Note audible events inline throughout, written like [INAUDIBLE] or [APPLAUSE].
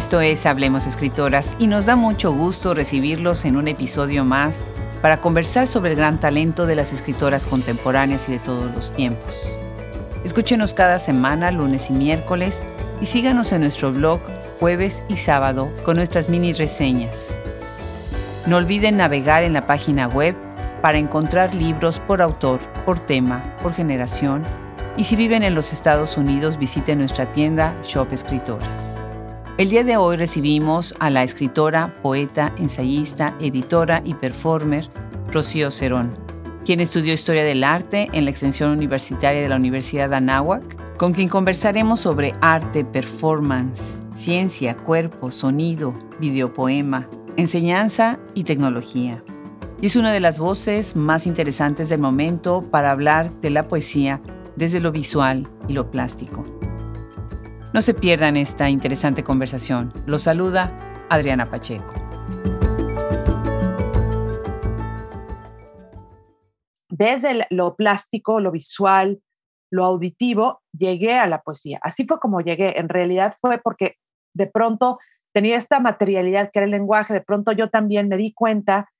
Esto es Hablemos Escritoras y nos da mucho gusto recibirlos en un episodio más para conversar sobre el gran talento de las escritoras contemporáneas y de todos los tiempos. Escúchenos cada semana, lunes y miércoles, y síganos en nuestro blog jueves y sábado con nuestras mini reseñas. No olviden navegar en la página web para encontrar libros por autor, por tema, por generación, y si viven en los Estados Unidos visiten nuestra tienda Shop Escritoras. El día de hoy recibimos a la escritora, poeta, ensayista, editora y performer Rocío Cerón, quien estudió Historia del Arte en la extensión universitaria de la Universidad de Anáhuac, con quien conversaremos sobre arte, performance, ciencia, cuerpo, sonido, videopoema, enseñanza y tecnología. Y es una de las voces más interesantes del momento para hablar de la poesía desde lo visual y lo plástico. No se pierdan esta interesante conversación. Los saluda Adriana Pacheco. Desde lo plástico, lo visual, lo auditivo, llegué a la poesía. Así fue como llegué. En realidad fue porque de pronto tenía esta materialidad que era el lenguaje, de pronto yo también me di cuenta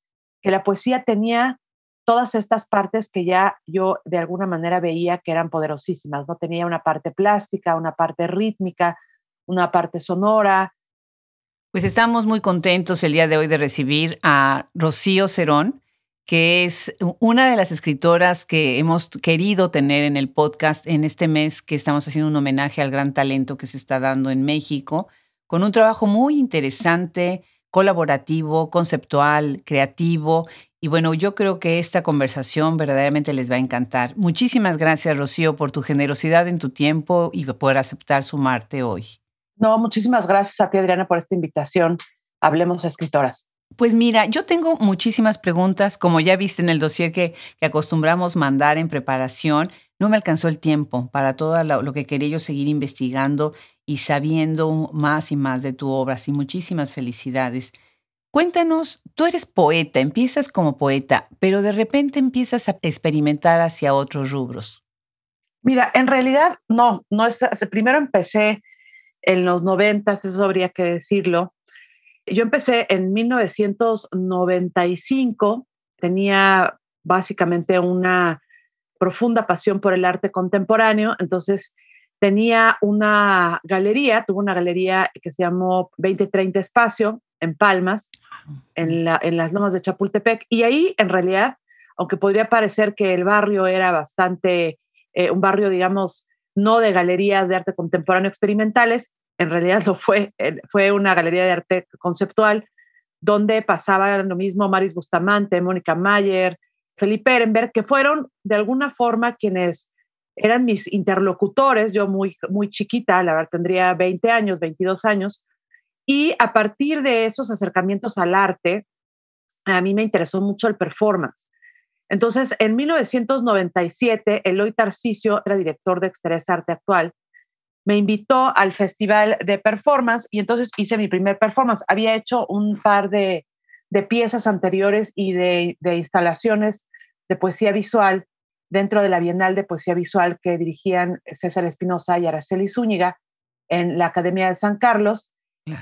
que la poesía tenía todas estas partes que ya yo de alguna manera veía que eran poderosísimas, ¿no? Tenía una parte plástica, una parte rítmica, una parte sonora. Pues estamos muy contentos el día de hoy de recibir a Rocío Cerón, que es una de las escritoras que hemos querido tener en el podcast en este mes que estamos haciendo un homenaje al gran talento que se está dando en México, con un trabajo muy interesante, colaborativo, conceptual, creativo y bueno, yo creo que esta conversación verdaderamente les va a encantar. Muchísimas gracias, Rocío, por tu generosidad en tu tiempo y por aceptar sumarte hoy. No, muchísimas gracias a ti, Adriana, por esta invitación. Hablemos escritoras. Pues mira, yo tengo muchísimas preguntas, como ya viste en el dossier que, que acostumbramos mandar en preparación, no me alcanzó el tiempo para todo lo, lo, que quería yo seguir investigando y sabiendo más y más de tu obra. Así, muchísimas felicidades. Cuéntanos, tú eres poeta, empiezas como poeta, pero de repente empiezas a experimentar hacia otros rubros. Mira, en realidad no, no es, primero empecé en los noventas, eso habría que decirlo. Yo empecé en 1995, tenía básicamente una profunda pasión por el arte contemporáneo, entonces tenía una galería, tuve una galería que se llamó 2030 Espacio en Palmas, en, las lomas de Chapultepec, y ahí en realidad, aunque podría parecer que el barrio era bastante, eh, un barrio, digamos, no de galerías de arte contemporáneo experimentales, en realidad lo fue, eh, fue una galería de arte conceptual, donde pasaban lo mismo Maris Bustamante, Mónica Mayer, Felipe Ehrenberg, que fueron de alguna forma quienes eran mis interlocutores, yo muy, muy chiquita, la verdad tendría 20 años, 22 años, y a partir de esos acercamientos al arte, a mí me interesó mucho el performance. Entonces, en 1997, Eloy Tarcisio, era director de Exterés Arte Actual, me invitó al Festival de Performance y entonces hice mi primer performance. Había hecho un par de, piezas anteriores y de, de, instalaciones de poesía visual dentro de la Bienal de Poesía Visual que dirigían César Espinosa y Araceli Zúñiga en la Academia de San Carlos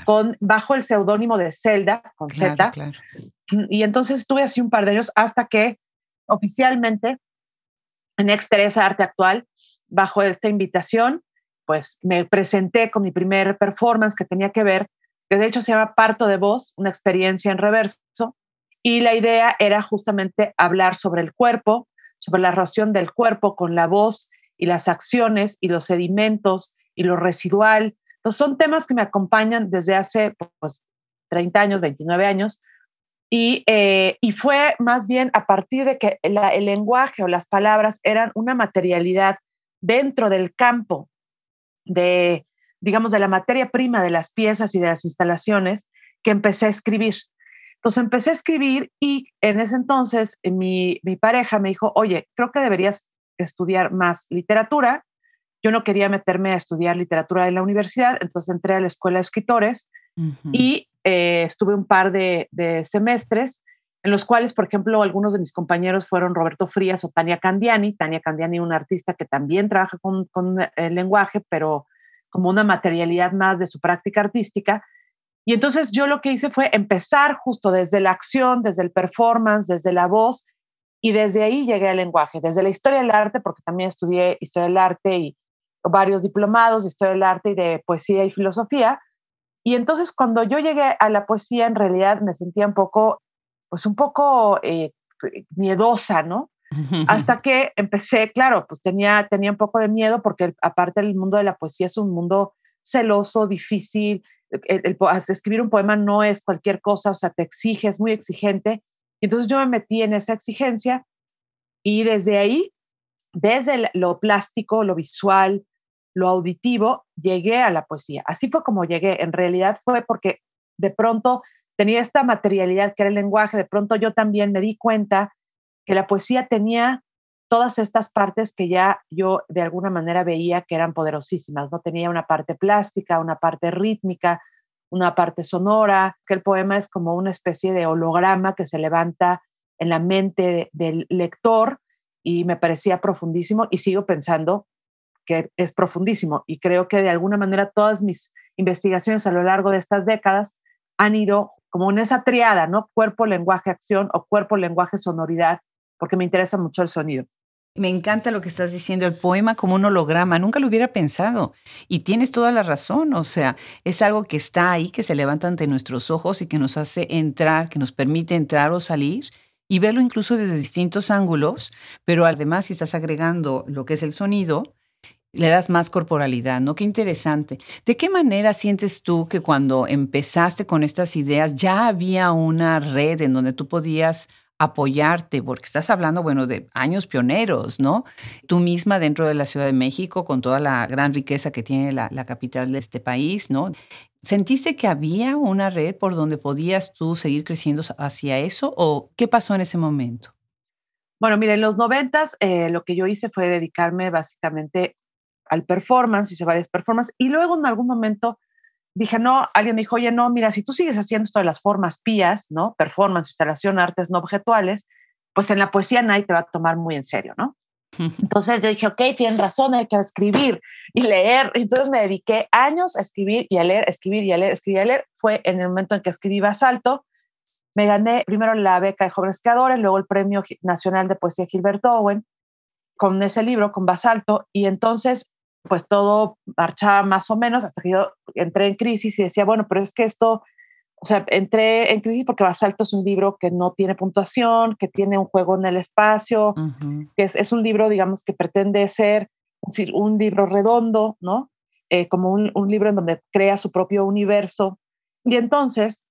con, bajo el seudónimo de Zelda, con Z. Y entonces estuve así un par de años hasta que oficialmente en Exteresa Arte Actual, bajo esta invitación, pues me presenté con mi primer performance que tenía que ver, que de hecho se llama Parto de Voz, una experiencia en reverso, y la idea era justamente hablar sobre el cuerpo, sobre la relación del cuerpo con la voz y las acciones y los sedimentos y lo residual son temas que me acompañan desde hace pues, 30 años, 29 años, y, eh, y, fue más bien a partir de que el lenguaje o las palabras eran una materialidad dentro del campo de, digamos, de la materia prima de las piezas y de las instalaciones, que empecé a escribir. Entonces empecé a escribir y en ese entonces mi, mi pareja me dijo, oye, creo que deberías estudiar más literatura yo no quería meterme a estudiar literatura en la universidad, entonces entré a la escuela de escritores y eh, estuve un par de, semestres en los cuales, por ejemplo, algunos de mis compañeros fueron Roberto Frías o Tania Candiani. Tania Candiani, una artista que también trabaja con, con el lenguaje, pero como una materialidad más de su práctica artística. Y entonces yo lo que hice fue empezar justo desde la acción, desde el performance, desde la voz, y desde ahí llegué al lenguaje, desde la historia del arte, porque también estudié historia del arte y varios diplomados de historia del arte y de poesía y filosofía. Y entonces cuando yo llegué a la poesía, en realidad me sentía un poco, pues un poco eh, miedosa, ¿no? [LAUGHS] Hasta que empecé, claro, pues tenía, tenía un poco de miedo porque aparte el mundo de la poesía es un mundo celoso, difícil. El, escribir un poema no es cualquier cosa, o sea, te exige, es muy exigente. Y entonces yo me metí en esa exigencia y desde ahí, desde lo plástico, lo visual, lo auditivo, llegué a la poesía. Así fue como llegué. En realidad fue porque de pronto tenía esta materialidad que era el lenguaje, de pronto yo también me di cuenta que la poesía tenía todas estas partes que ya yo de alguna manera veía que eran poderosísimas, ¿no? Tenía una parte plástica, una parte rítmica, una parte sonora, que el poema es como una especie de holograma que se levanta en la mente del lector y me parecía profundísimo y sigo pensando que es profundísimo y creo que de alguna manera todas mis investigaciones a lo largo de estas décadas han ido como en esa triada, ¿no? Cuerpo, lenguaje, acción o cuerpo, lenguaje, sonoridad, porque me interesa mucho el sonido. Me encanta lo que estás diciendo, el poema como un holograma, nunca lo hubiera pensado. Y tienes toda la razón, o sea, es algo que está ahí, que se levanta ante nuestros ojos y que nos hace entrar, que nos permite entrar o salir y verlo incluso desde distintos ángulos, pero además si estás agregando lo que es el sonido, le das más corporalidad, ¿no? Qué interesante. ¿De qué manera sientes tú que cuando empezaste con estas ideas ya había una red en donde tú podías apoyarte, porque estás hablando, bueno, de años pioneros, ¿no? Tú misma dentro de la Ciudad de México, con toda la gran riqueza que tiene la, capital de este país, ¿no? ¿Sentiste que había una red por donde podías tú seguir creciendo hacia eso o qué pasó en ese momento? Bueno, mire, en los noventas eh, lo que yo hice fue dedicarme básicamente al performance, hice varias performances y luego en algún momento dije, no, alguien me dijo, oye, no, mira, si tú sigues haciendo esto de las formas pías, ¿no? Performance, instalación, artes no objetuales, pues en la poesía nadie te va a tomar muy en serio, ¿no? [LAUGHS] Entonces yo dije, ok, tienen razón, hay que escribir y leer. Entonces me dediqué años a escribir y a leer, escribir y a leer, escribir y a leer. Fue en el momento en que escribí Basalto. Me gané primero la beca de jóvenes creadores, luego el Premio Nacional de Poesía Gilberto Owen con ese libro, con Basalto. Y entonces pues todo marchaba más o menos hasta que yo entré en crisis y decía, bueno, pero es que esto, o sea, entré en crisis porque Basalto es un libro que no tiene puntuación, que tiene un juego en el espacio, que es, un libro, digamos, que pretende ser un libro redondo, ¿no? Eh, como un, libro en donde crea su propio universo. Y entonces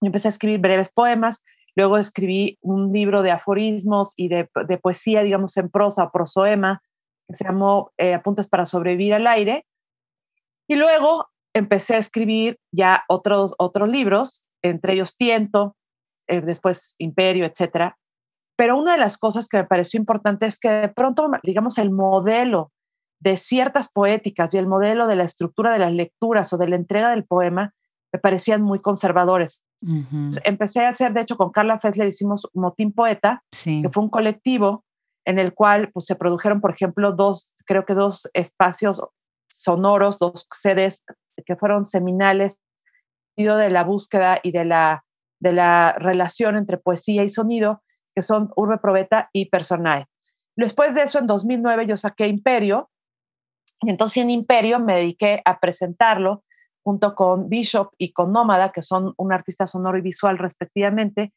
yo empecé a escribir breves poemas, luego escribí un libro de aforismos y de, de poesía, digamos, en prosa o prosoema, que se llamó eh, Apuntes para sobrevivir al aire. Y luego empecé a escribir ya otros, otros libros, entre ellos Tiento, eh, después Imperio, etc. Pero una de las cosas que me pareció importante es que de pronto, digamos, el modelo de ciertas poéticas y el modelo de la estructura de las lecturas o de la entrega del poema me parecían muy conservadores. Empecé a hacer, de hecho, con Carla Fessler hicimos Motín Poeta, que fue un colectivo en el cual pues, se produjeron, por ejemplo, dos, creo que dos espacios sonoros, dos sedes que fueron seminales de la búsqueda y de la, de la relación entre poesía y sonido, que son Urbe Probeta y Personae. Después de eso, en 2009, yo saqué Imperio, y entonces en Imperio me dediqué a presentarlo junto con Bishop y con Nómada, que son un artista sonoro y visual respectivamente,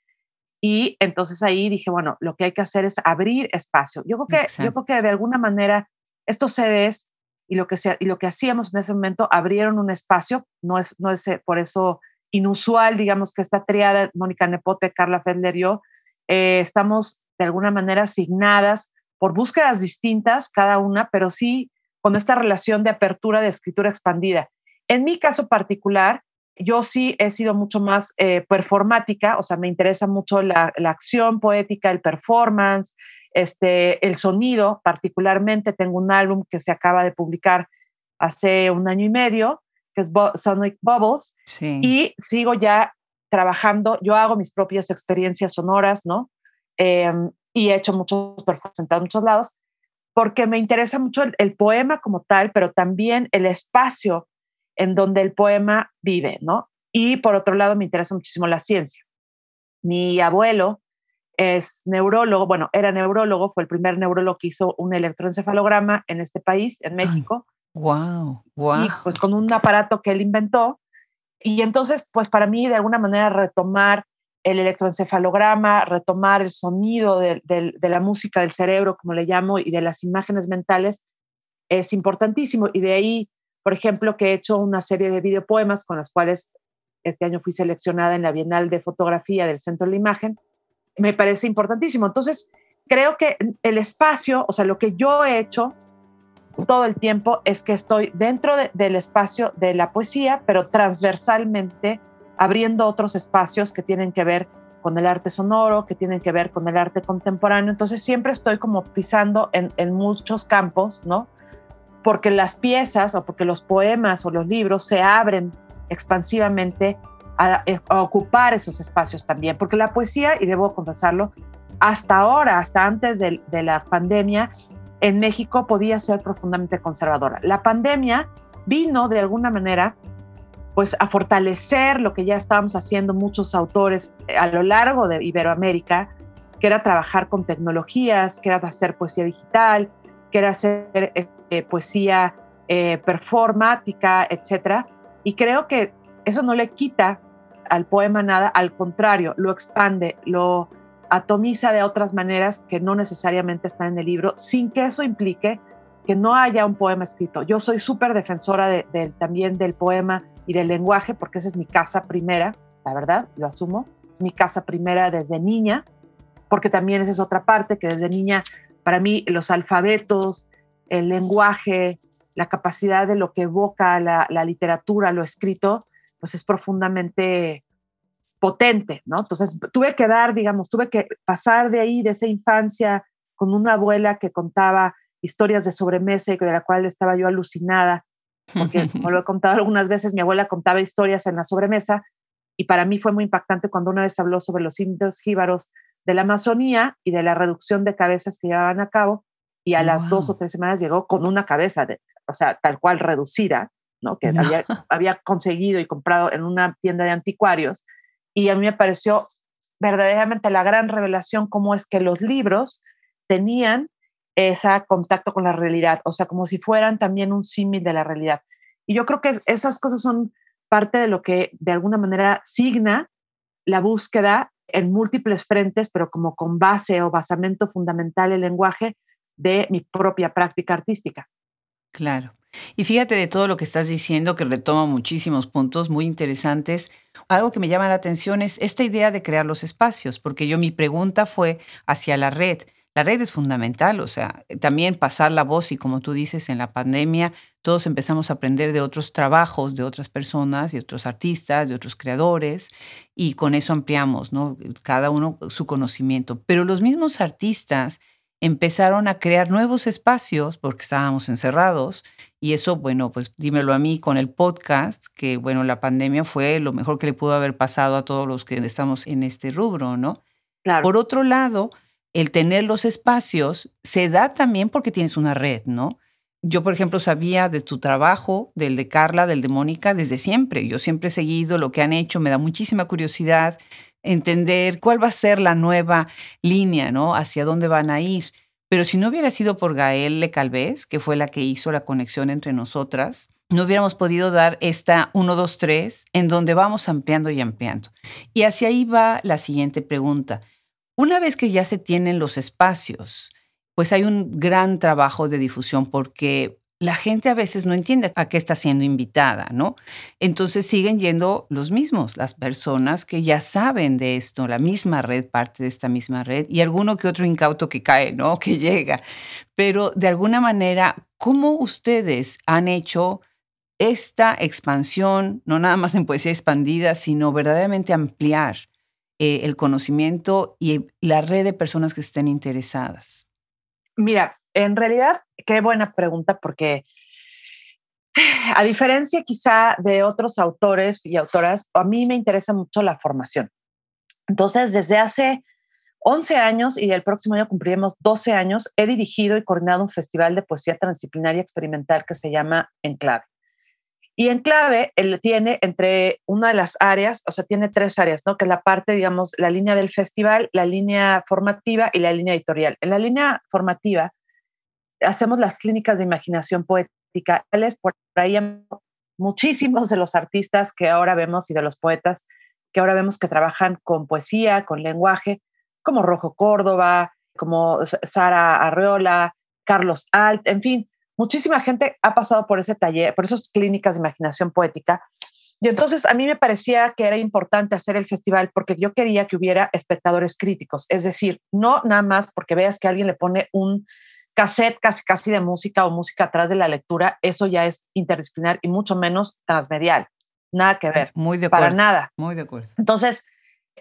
y entonces ahí dije, bueno, lo que hay que hacer es abrir espacio. Yo creo que, yo creo que de alguna manera estos CDs y lo, que y lo que hacíamos en ese momento abrieron un espacio, no es, no es eh, por eso inusual, digamos, que esta triada, Mónica Nepote, Carla Fendler y yo, eh, estamos de alguna manera asignadas por búsquedas distintas, cada una, pero sí con esta relación de apertura de escritura expandida. En mi caso particular, yo sí he sido mucho más eh, performática, o sea, me interesa mucho la, acción poética, el performance, este, el sonido, particularmente tengo un álbum que se acaba de publicar hace un año y medio, que es Sonic Bubbles, y sigo ya trabajando, yo hago mis propias experiencias sonoras, ¿no? Em, y he hecho muchos performances en muchos lados, porque me interesa mucho el poema como tal, pero también el espacio en donde el poema vive, ¿no? Y por otro lado, me interesa muchísimo la ciencia. Mi abuelo es neurólogo, bueno, era neurólogo, fue el primer neurólogo que hizo un electroencefalograma en este país, en México. wow, wow. Y pues con un aparato que él inventó. Y entonces, pues para mí, de alguna manera, retomar el electroencefalograma, retomar el sonido de, de, la música del cerebro, como le llamo, y de las imágenes mentales, es importantísimo. Y de ahí, por ejemplo, que he hecho una serie de videopoemas con las cuales este año fui seleccionada en la Bienal de Fotografía del Centro de la Imagen, me parece importantísimo. Entonces, creo que el espacio, o sea, lo que yo he hecho todo el tiempo es que estoy dentro del espacio de la poesía, pero transversalmente abriendo otros espacios que tienen que ver con el arte sonoro, que tienen que ver con el arte contemporáneo. Entonces siempre estoy como pisando en, en muchos campos, ¿no? Porque las piezas o porque los poemas o los libros se abren expansivamente a, ocupar esos espacios también, porque la poesía, y debo confesarlo, hasta ahora, hasta antes de, de la pandemia, en México podía ser profundamente conservadora. La pandemia vino de alguna manera pues a fortalecer lo que ya estábamos haciendo muchos autores a lo largo de Iberoamérica, que era trabajar con tecnologías, que era hacer poesía digital, que era hacer poesía eh, performática, etc. Y creo que eso no le quita al poema nada, al contrario, lo expande, lo atomiza de otras maneras que no necesariamente están en el libro, sin que eso implique que no haya un poema escrito. Yo soy súper defensora de, también del poema y del lenguaje, porque esa es mi casa primera, la verdad, lo asumo, es mi casa primera desde niña, porque también esa es otra parte, que desde niña, para mí, los alfabetos, el lenguaje, la capacidad de lo que evoca la, la literatura, lo escrito, pues es profundamente potente, ¿no? Entonces tuve que dar, digamos, tuve que pasar de ahí, de esa infancia, con una abuela que contaba historias de sobremesa y de la cual estaba yo alucinada, porque [LAUGHS] como lo he contado algunas veces, mi abuela contaba historias en la sobremesa y para mí fue muy impactante cuando una vez habló sobre los indios jíbaros de la Amazonía y de la reducción de cabezas que llevaban a cabo y a las dos o tres semanas llegó con una cabeza, de, o sea, tal cual reducida, ¿no? que había, había conseguido y comprado en una tienda de anticuarios y a mí me pareció verdaderamente la gran revelación cómo es que los libros tenían ese contacto con la realidad, o sea, como si fueran también un símil de la realidad. Y yo creo que esas cosas son parte de lo que de alguna manera signa la búsqueda en múltiples frentes, pero como con base o basamento fundamental el lenguaje de mi propia práctica artística. Claro. Y fíjate de todo lo que estás diciendo, que retoma muchísimos puntos muy interesantes. Algo que me llama la atención es esta idea de crear los espacios, porque yo mi pregunta fue hacia la red. La red es fundamental, o sea, también pasar la voz y como tú dices, en la pandemia todos empezamos a aprender de otros trabajos, de otras personas, de otros artistas, de otros creadores, y con eso ampliamos, ¿no? Cada uno su conocimiento. Pero los mismos artistas empezaron a crear nuevos espacios porque estábamos encerrados y eso, bueno, pues dímelo a mí con el podcast, que bueno, la pandemia fue lo mejor que le pudo haber pasado a todos los que estamos en este rubro, ¿no? Claro. Por otro lado, el tener los espacios se da también porque tienes una red, ¿no? Yo, por ejemplo, sabía de tu trabajo, del de Carla, del de Mónica, desde siempre. Yo siempre he seguido lo que han hecho, me da muchísima curiosidad entender cuál va a ser la nueva línea, ¿no? Hacia dónde van a ir. Pero si no hubiera sido por Gael Le Calvez, que fue la que hizo la conexión entre nosotras, no hubiéramos podido dar esta 1, 2, 3, en donde vamos ampliando y ampliando. Y hacia ahí va la siguiente pregunta. Una vez que ya se tienen los espacios, pues hay un gran trabajo de difusión porque la gente a veces no entiende a qué está siendo invitada, ¿no? Entonces siguen yendo los mismos, las personas que ya saben de esto, la misma red, parte de esta misma red, y alguno que otro incauto que cae, ¿no? [LAUGHS] Que llega. Pero de alguna manera, ¿cómo ustedes han hecho esta expansión, no nada más en poesía expandida, sino verdaderamente ampliar eh, el conocimiento y la red de personas que estén interesadas? Mira, en realidad, qué buena pregunta porque a diferencia quizá de otros autores y autoras, a mí me interesa mucho la formación. Entonces, desde hace 11 años y el próximo año cumpliremos 12 años, he dirigido y coordinado un festival de poesía transdisciplinaria experimental que se llama Enclave. Y en clave, él tiene entre una de las áreas, o sea, tiene tres áreas, ¿no? Que es la parte, digamos, la línea del festival, la línea formativa y la línea editorial. En la línea formativa, hacemos las clínicas de imaginación poética. Por ahí muchísimos de los artistas que ahora vemos y de los poetas que ahora vemos que trabajan con poesía, con lenguaje, como Rojo Córdoba, como Sara Arreola, Carlos Alt, en fin, muchísima gente ha pasado por ese taller, por esas clínicas de imaginación poética. Y entonces a mí me parecía que era importante hacer el festival porque yo quería que hubiera espectadores críticos, es decir, no nada más porque veas que alguien le pone un cassette casi casi de música o música atrás de la lectura, eso ya es interdisciplinar y mucho menos transmedial. Nada que ver. Muy de acuerdo. Para nada. Muy de acuerdo. Entonces,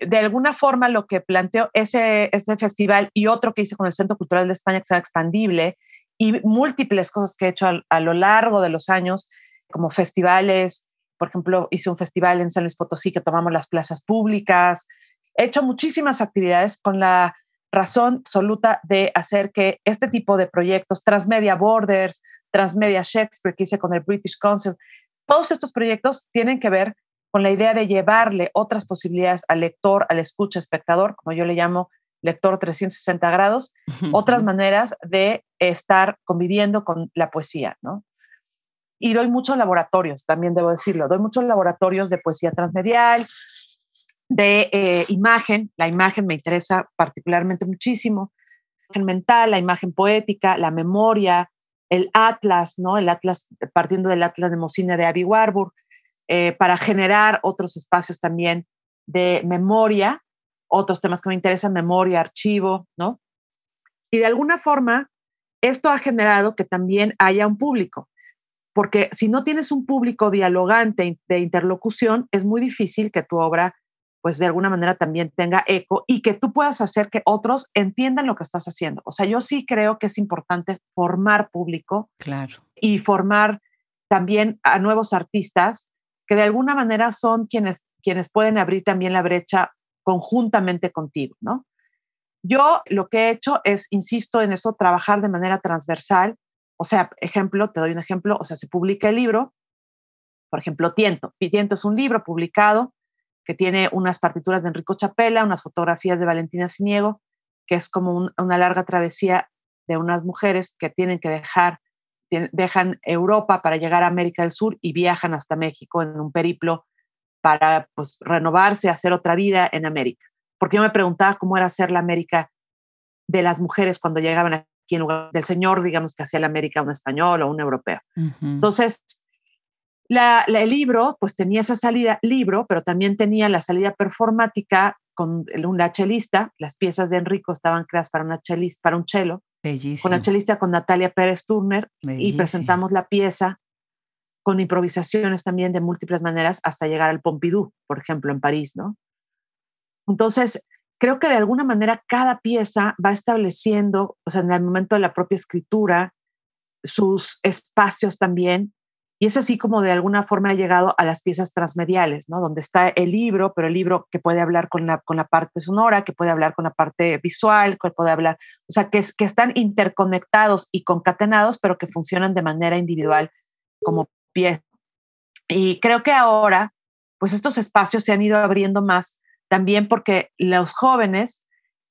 de alguna forma lo que planteó ese, ese festival y otro que hice con el Centro Cultural de España que se llama Expandible y múltiples cosas que he hecho a, lo largo de los años, como festivales, por ejemplo, hice un festival en San Luis Potosí que tomamos las plazas públicas, he hecho muchísimas actividades con la razón absoluta de hacer que este tipo de proyectos, Transmedia Borders, Transmedia Shakespeare, que hice con el British Council, todos estos proyectos tienen que ver con la idea de llevarle otras posibilidades al lector, al escucha, espectador, como yo le llamo lector 360 grados, otras maneras de estar conviviendo con la poesía, ¿no? Y doy muchos laboratorios, también debo decirlo, doy muchos laboratorios de poesía transmedial, de eh, imagen, la imagen me interesa particularmente muchísimo, la imagen mental, la imagen poética, la memoria, el atlas, ¿no? El atlas, partiendo del atlas de Mocine de Abby Warburg, eh, para generar otros espacios también de memoria, otros temas que me interesan, memoria, archivo, ¿no? Y de alguna forma, esto ha generado que también haya un público, porque si no tienes un público dialogante de interlocución, es muy difícil que tu obra pues de alguna manera también tenga eco y que tú puedas hacer que otros entiendan lo que estás haciendo. O sea, yo sí creo que es importante formar público claro. y formar también a nuevos artistas que de alguna manera son quienes, quienes pueden abrir también la brecha conjuntamente contigo, ¿no? Yo lo que he hecho es, insisto en eso, trabajar de manera transversal. O sea, ejemplo, te doy un ejemplo, o sea, se publica el libro, por ejemplo, Tiento. Tiento es un libro publicado que tiene unas partituras de Enrico Chapela, unas fotografías de Valentina Siniego, que es como una larga travesía de unas mujeres que tienen que dejar, dejan Europa para llegar a América del Sur y viajan hasta México en un periplo para pues, renovarse, hacer otra vida en América. Porque yo me preguntaba cómo era hacer la América de las mujeres cuando llegaban aquí en lugar del señor, digamos, que hacía la América un español o un europeo. Entonces, el libro, pues tenía esa salida libro, pero también tenía la salida performática con una chelista. Las piezas de Enrico estaban creadas para, una chelista, para un cello. Con la chelista con Natalia Pérez Turner y presentamos la pieza con improvisaciones también de múltiples maneras hasta llegar al Pompidou, por ejemplo, en París, ¿no? Entonces, creo que de alguna manera cada pieza va estableciendo, o sea, en el momento de la propia escritura, sus espacios también y es así como de alguna forma ha llegado a las piezas transmediales, ¿no? Donde está el libro, pero el libro que puede hablar con la, con la parte sonora, que puede hablar con la parte visual, que puede hablar, o sea, que, que están interconectados y concatenados, pero que funcionan de manera individual como pie. Y creo que ahora, pues estos espacios se han ido abriendo más también porque los jóvenes,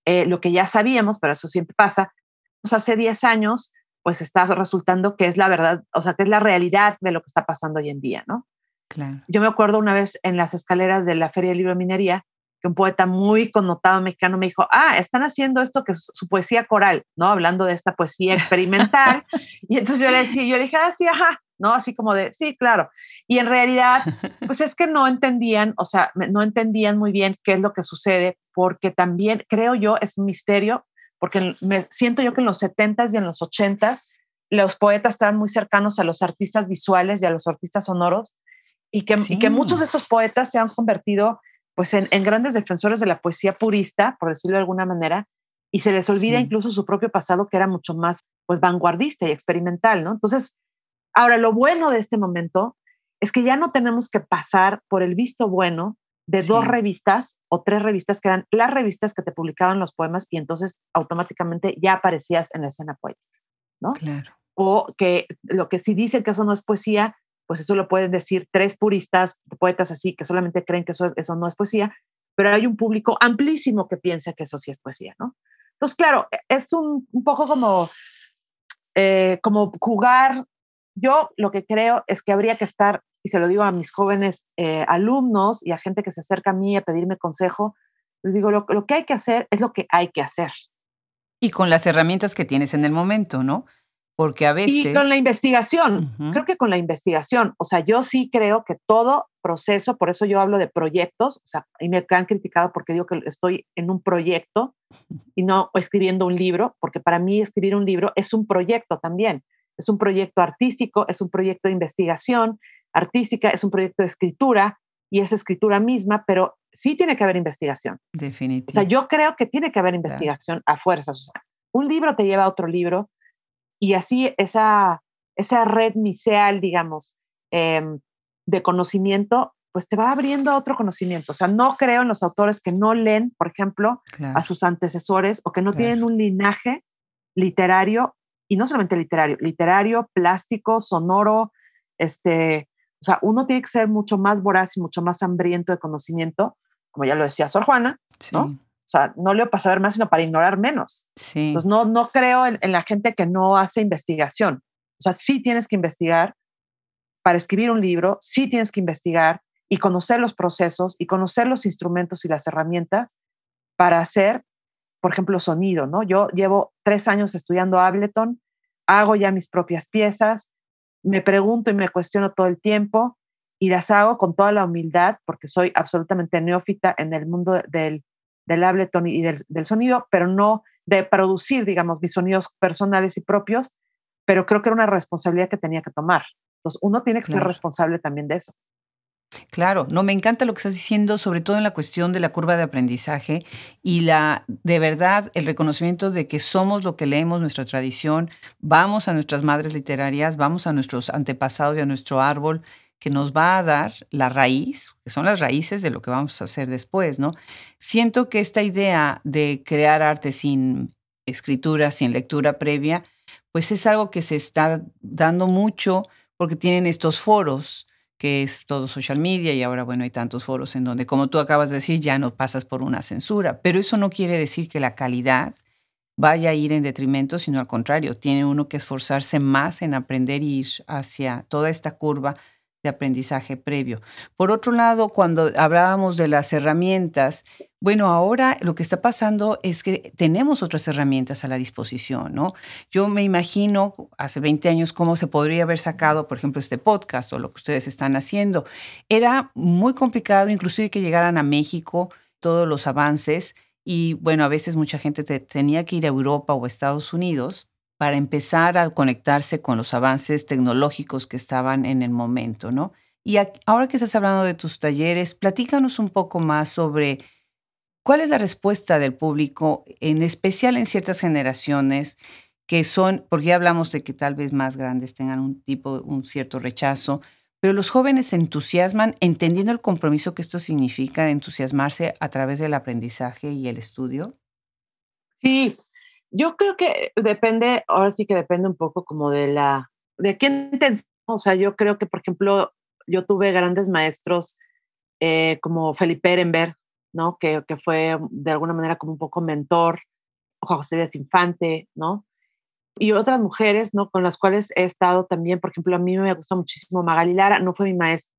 eh, lo que ya sabíamos, pero eso siempre pasa, pues hace 10 años pues está resultando que es la verdad, o sea, que es la realidad de lo que está pasando hoy en día, ¿no? Claro. Yo me acuerdo una vez en las escaleras de la Feria del Libro de Minería, que un poeta muy connotado mexicano me dijo, ah, están haciendo esto que es su poesía coral, ¿no? Hablando de esta poesía experimental. [LAUGHS] y entonces yo le decía, yo le dije, ah, sí, ajá, ¿no? Así como de, sí, claro. Y en realidad, [LAUGHS] pues es que no entendían, o sea, no entendían muy bien qué es lo que sucede, porque también, creo yo, es un misterio porque me siento yo que en los 70s y en los 80s los poetas estaban muy cercanos a los artistas visuales y a los artistas sonoros y que, que muchos de estos poetas se han convertido pues en, grandes defensores de la poesía purista, por decirlo de alguna manera, y se les olvida incluso su propio pasado que era mucho más pues vanguardista y experimental, ¿no? Entonces, ahora lo bueno de este momento es que ya no tenemos que pasar por el visto bueno de dos revistas o tres revistas que eran las revistas que te publicaban los poemas y entonces automáticamente ya aparecías en la escena poética, ¿no? Claro. O que lo que sí dicen que eso no es poesía, pues eso lo pueden decir tres puristas, poetas así, que solamente creen que eso, eso no es poesía, pero hay un público amplísimo que piensa que eso sí es poesía, ¿no? Entonces, claro, e, es un, un poco como, eh, como jugar. Yo lo que creo es que habría que estar, y se lo digo a mis jóvenes eh, alumnos y a gente que se acerca a mí a pedirme consejo, les digo, lo, lo que hay que hacer es lo que hay que hacer. Y con las herramientas que tienes en el momento, ¿no? Porque a veces... Y con la investigación, creo que con la investigación, o sea, yo sí creo que todo proceso, por eso yo hablo de proyectos, o sea, y me han criticado porque digo que estoy en un proyecto y no escribiendo un libro, porque para mí escribir un libro es un proyecto también, es un proyecto artístico, es un proyecto de investigación artística, es un proyecto de escritura y es escritura misma, pero sí tiene que haber investigación. Definitivamente. O sea, yo creo que tiene que haber investigación a fuerzas. O sea, un libro te lleva a otro libro, y así esa, esa red miseal, digamos, em, de conocimiento, pues te va abriendo a otro conocimiento. O sea, no creo en los autores que no leen, por ejemplo, a sus antecesores o que no tienen un linaje literario, y no solamente literario, literario, plástico, sonoro, este, o sea, uno tiene que ser mucho más voraz y mucho más hambriento de conocimiento, como ya lo decía Sor Juana, ¿no? O sea, no leo para saber más, sino para ignorar menos. Sí. Entonces, no, no creo en, la gente que no hace investigación. O sea, sí tienes que investigar para escribir un libro, sí tienes que investigar y conocer los procesos y conocer los instrumentos y las herramientas para hacer, por ejemplo, sonido, ¿no? Yo llevo tres años estudiando Ableton, hago ya mis propias piezas, me pregunto y me cuestiono todo el tiempo y las hago con toda la humildad porque soy absolutamente neófita en el mundo del del Ableton y del, sonido, pero no de producir, digamos, mis sonidos personales y propios, pero creo que era una responsabilidad que tenía que tomar. Entonces, uno tiene que ser responsable también de eso. Claro, no, me encanta lo que estás diciendo, sobre todo en la cuestión de la curva de aprendizaje y la, de verdad, el reconocimiento de que somos lo que leemos, nuestra tradición, vamos a nuestras madres literarias, vamos a nuestros antepasados y a nuestro árbol que nos va a dar la raíz, que son las raíces de lo que vamos a hacer después, ¿no? Siento que esta idea de crear arte sin escritura, sin lectura previa, pues es algo que se está dando mucho porque tienen estos foros, que es todo social media y ahora, bueno, hay tantos foros en donde, como tú acabas de decir, ya no pasas por una censura, pero eso no quiere decir que la calidad vaya a ir en detrimento, sino al contrario, tiene uno que esforzarse más en aprender y ir hacia toda esta curva de aprendizaje previo. Por otro lado, cuando hablábamos de las herramientas, bueno, ahora lo que está pasando es que tenemos otras herramientas a la disposición, ¿no? Yo me imagino hace 20 años cómo se podría haber sacado, por ejemplo, este podcast o lo que ustedes están haciendo. Era muy complicado, inclusive que llegaran a México todos los avances y bueno, a veces mucha gente tenía que ir a Europa o a Estados Unidos para empezar a conectarse con los avances tecnológicos que estaban en el momento, ¿no? Y ahora que estás hablando de tus talleres, platícanos un poco más sobre cuál es la respuesta del público, en especial en ciertas generaciones que son, porque ya hablamos de que tal vez más grandes tengan un tipo, un cierto rechazo, pero los jóvenes se entusiasman entendiendo el compromiso que esto significa entusiasmarse a través del aprendizaje y el estudio. Sí, yo creo que depende, ahora sí que depende un poco como de la, de quién te O sea, yo creo que, por ejemplo, yo tuve grandes maestros eh, como Felipe Ehrenberg, ¿no? Que, que, fue de alguna manera como un poco mentor, José Díaz Infante, ¿no? Y otras mujeres, ¿no? Con las cuales he estado también, por ejemplo, a mí me gusta muchísimo Magali Lara, no fue mi maestra,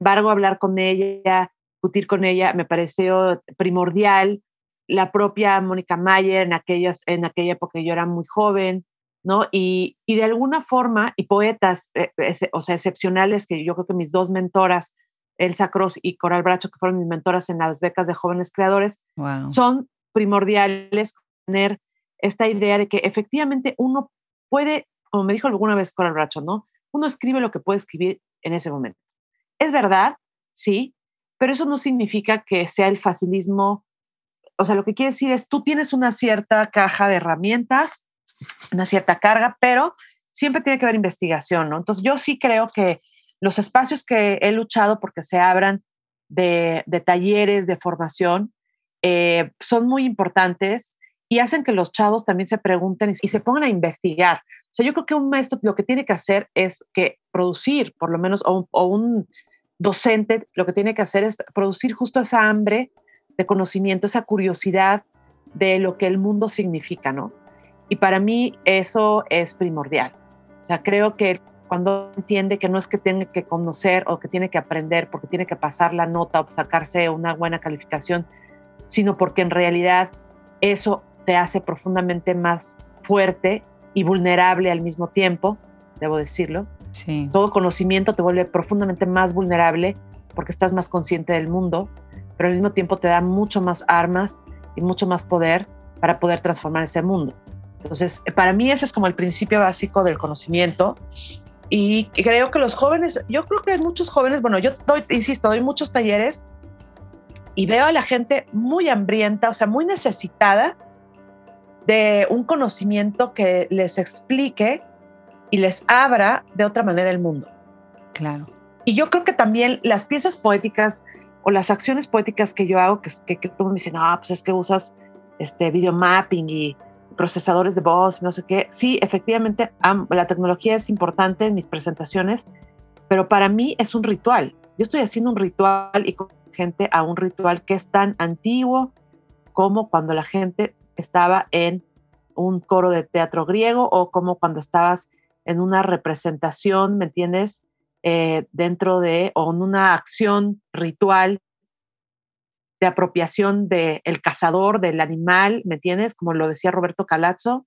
embargo, hablar con ella, discutir con ella, me pareció primordial, la propia Mónica Mayer en, aquellas, en aquella época yo era muy joven, ¿no? Y, y de alguna forma, y poetas, eh, o sea, excepcionales, que yo creo que mis dos mentoras, Elsa Cross y Coral Bracho, que fueron mis mentoras en las becas de jóvenes creadores, son primordiales tener esta idea de que efectivamente uno puede, como me dijo alguna vez Coral Bracho, ¿no? Uno escribe lo que puede escribir en ese momento. Es verdad, sí, pero eso no significa que sea el facilismo o sea, lo que quiere decir es, tú tienes una cierta caja de herramientas, una cierta carga, pero siempre tiene que haber investigación, ¿no? Entonces, yo sí creo que los espacios que he luchado porque se abran de, talleres, de formación, eh, son muy importantes y hacen que los chavos también se pregunten y se pongan a investigar. O sea, yo creo que un maestro lo que tiene que hacer es que producir, por lo menos, o un, docente lo que tiene que hacer es producir justo esa hambre de conocimiento, esa curiosidad de lo que el mundo significa, ¿no? Y para mí eso es primordial. O sea, creo que cuando entiende que no es que tiene que conocer o que tiene que aprender porque tiene que pasar la nota o sacarse una buena calificación, sino porque en realidad eso te hace profundamente más fuerte y vulnerable al mismo tiempo, debo decirlo. Sí. Todo conocimiento te vuelve profundamente más vulnerable porque estás más consciente del mundo, pero al mismo tiempo te da mucho más armas y mucho más poder para poder transformar ese mundo. Entonces, para mí ese es como el principio básico del conocimiento. Y creo que los jóvenes, yo creo que hay muchos jóvenes, bueno, yo doy, insisto, doy muchos talleres y veo a la gente muy hambrienta, o sea, muy necesitada de un conocimiento que les explique y les abra de otra manera el mundo. Claro. Y yo creo que también las piezas poéticas o las acciones poéticas que yo hago, que, que, que me dicen, ah, pues es que usas este video mapping y procesadores de voz, no sé qué. Sí, efectivamente, la tecnología es importante en mis presentaciones, pero para mí es un ritual. Yo estoy haciendo un ritual y con gente a un ritual que es tan antiguo como cuando la gente estaba en un coro de teatro griego o como cuando estabas en una representación, ¿me entiendes? Eh, dentro de, o en una acción ritual de apropiación del el cazador, del animal, ¿me entiendes? Como lo decía Roberto Calazzo,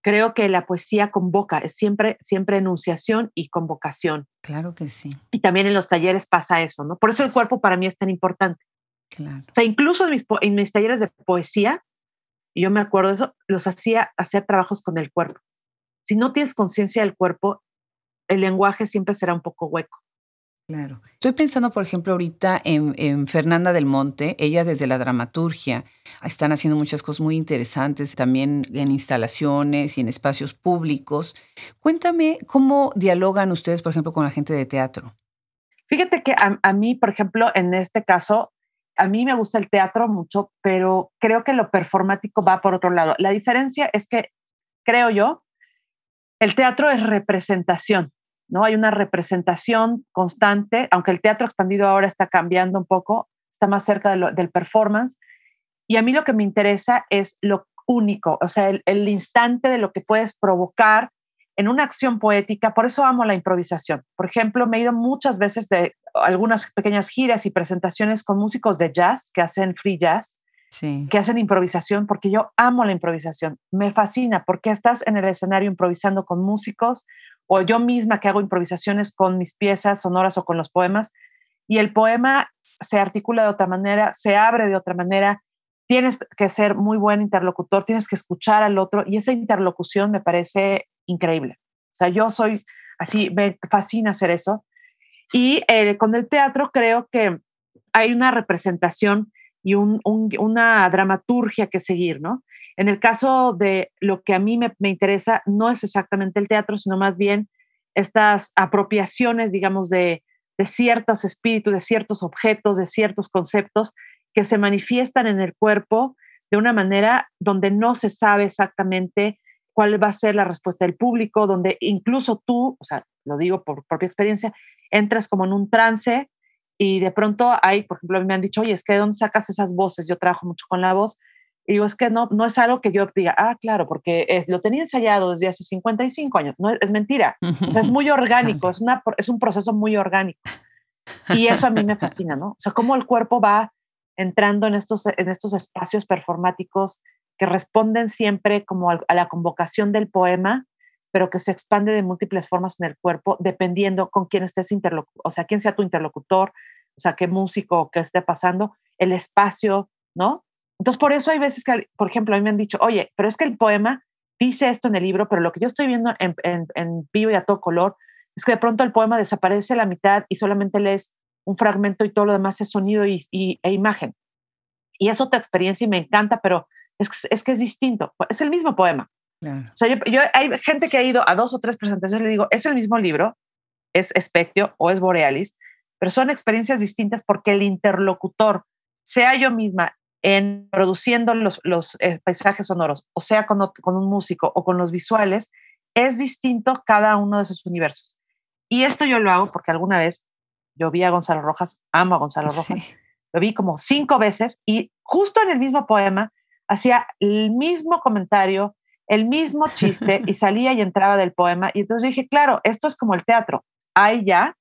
creo que la poesía convoca, es siempre, siempre enunciación y convocación. Claro que sí. Y también en los talleres pasa eso, ¿no? Por eso el cuerpo para mí es tan importante. Claro. O sea, incluso en mis, en mis talleres de poesía, y yo me acuerdo de eso, los hacía hacer trabajos con el cuerpo. Si no tienes conciencia del cuerpo, el lenguaje siempre será un poco hueco. Claro. Estoy pensando, por ejemplo, ahorita en, Fernanda del Monte, ella desde la dramaturgia, están haciendo muchas cosas muy interesantes, también en instalaciones y en espacios públicos. Cuéntame cómo dialogan ustedes, por ejemplo, con la gente de teatro. Fíjate que a mí, por ejemplo, en este caso, a mí me gusta el teatro mucho, pero creo que lo performático va por otro lado. La diferencia es que, creo yo, el teatro es representación, ¿no? Hay una representación constante, aunque el teatro expandido ahora está cambiando un poco, está más cerca del performance. Y a mí lo que me interesa es lo único, o sea, el instante de lo que puedes provocar en una acción poética, por eso amo la improvisación. Por ejemplo, me he ido muchas veces de algunas pequeñas giras y presentaciones con músicos de jazz que hacen free jazz, que hacen improvisación, porque yo amo la improvisación. Me fascina porque estás en el escenario improvisando con músicos o yo misma que hago improvisaciones con mis piezas sonoras o con los poemas y el poema se articula de otra manera, se abre de otra manera. Tienes que ser muy buen interlocutor, tienes que escuchar al otro y esa interlocución me parece increíble. O sea, yo soy así, me fascina hacer eso. Y eh, con el teatro creo que hay una representación y una dramaturgia que seguir, ¿no? En el caso de lo que a mí me, interesa, no es exactamente el teatro, sino más bien estas apropiaciones, digamos, de, de ciertos espíritus, de ciertos objetos, de ciertos conceptos que se manifiestan en el cuerpo de una manera donde no se sabe exactamente cuál va a ser la respuesta del público, donde incluso tú, o sea, lo digo por propia experiencia, entras como en un trance y de pronto hay, por ejemplo, me han dicho, oye, es que ¿de dónde sacas esas voces? Yo trabajo mucho con la voz. Y digo, es que no, no es algo que yo diga, ah, claro, porque lo tenía ensayado desde hace 55 años. No, es mentira. O sea, es muy [LAUGHS] orgánico, es, una, es un proceso muy orgánico. Y eso a mí me fascina, ¿no? O sea, cómo el cuerpo va entrando en estos, en estos espacios performáticos que responden siempre como a la convocación del poema, pero que se expande de múltiples formas en el cuerpo, dependiendo con quién estés interlocutor, o sea, quién sea tu interlocutor, o sea, qué músico, qué esté pasando, el espacio, ¿no? Entonces, por eso hay veces que, por ejemplo, a mí me han dicho, oye, pero es que el poema dice esto en el libro, pero lo que yo estoy viendo en, en, vivo y a todo color es que de pronto el poema desaparece a la mitad y solamente lees un fragmento y todo lo demás es sonido y, e imagen. Y es otra experiencia y me encanta, pero es, que es distinto, es el mismo poema. O sea, yo, hay gente que ha ido a dos o tres presentaciones y le digo, es el mismo libro, es Espectio o es Borealis, pero son experiencias distintas porque el interlocutor, sea yo misma en produciendo los, los eh, paisajes sonoros, o sea con, con, un músico o con los visuales, es distinto cada uno de esos universos. Y esto yo lo hago porque alguna vez yo vi a Gonzalo Rojas, amo a Gonzalo Rojas, lo vi como cinco veces y justo en el mismo poema hacía el mismo comentario, el mismo chiste y salía y entraba del poema. Y entonces dije, claro, esto es como el teatro. Hay ya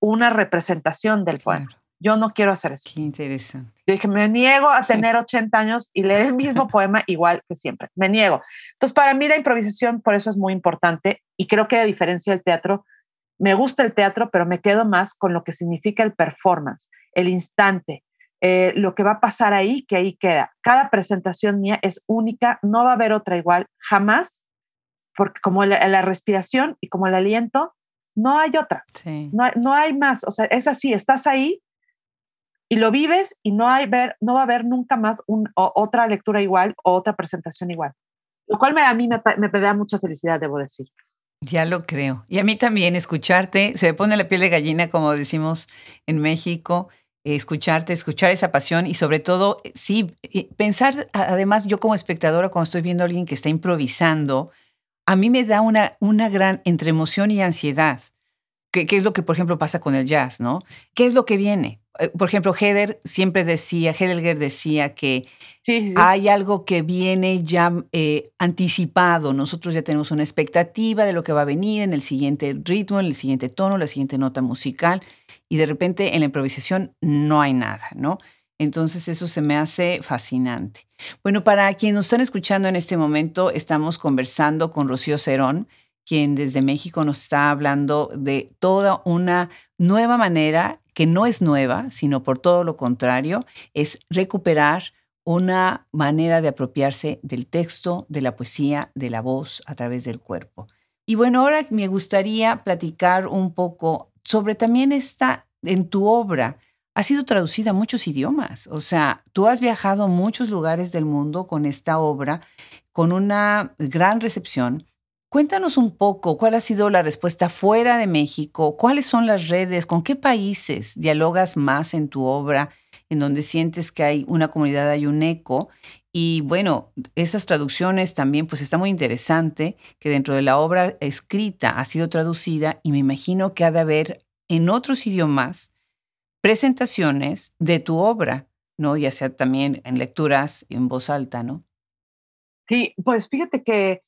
una representación del poema. Yo no quiero hacer eso. Qué interesante. Yo dije, me niego a tener 80 años y leer el mismo [LAUGHS] poema igual que siempre. Me niego. Entonces, para mí la improvisación por eso es muy importante y creo que a diferencia del teatro, me gusta el teatro, pero me quedo más con lo que significa el performance, el instante, eh, lo que va a pasar ahí, que ahí queda. Cada presentación mía es única, no va a haber otra igual, jamás, porque como la, respiración y como el aliento, no hay otra. No, no, hay más. O sea, es así, estás ahí y lo vives y no, hay ver, no va a haber nunca más otra lectura igual o otra presentación igual. Lo cual me, a mí me, me da mucha felicidad, debo decir. Ya lo creo. Y a mí también escucharte, se me pone la piel de gallina, como decimos en México, escucharte, escuchar esa pasión y sobre todo, sí, pensar, además yo como espectadora, cuando estoy viendo a alguien que está improvisando, a mí me da una, una gran entre emoción y ansiedad. ¿Qué, ¿Qué es lo que, por ejemplo, pasa con el jazz, no? ¿Qué es lo que viene? Eh, por ejemplo, Heder siempre decía, Hedelger decía que hay algo que viene ya eh, anticipado. Nosotros ya tenemos una expectativa de lo que va a venir en el siguiente ritmo, en el siguiente tono, la siguiente nota musical, y de repente en la improvisación no hay nada, ¿no? Entonces eso se me hace fascinante. Bueno, para quienes nos están escuchando en este momento, estamos conversando con Rocío Cerón, quien desde México nos está hablando de toda una nueva manera que no es nueva, sino por todo lo contrario, es recuperar una manera de apropiarse del texto, de la poesía, de la voz a través del cuerpo. Y bueno, ahora me gustaría platicar un poco sobre también esta, en tu obra, ha sido traducida a muchos idiomas. O sea, tú has viajado a muchos lugares del mundo con esta obra, con una gran recepción. Cuéntanos un poco cuál ha sido la respuesta fuera de México, cuáles son las redes, con qué países dialogas más en tu obra, en donde sientes que hay una comunidad, hay un eco. Y bueno, esas traducciones también, pues está muy interesante que dentro de la obra escrita ha sido traducida y me imagino que ha de haber en otros idiomas presentaciones de tu obra, ¿no? Ya sea también en lecturas en voz alta, ¿no? Sí, pues fíjate que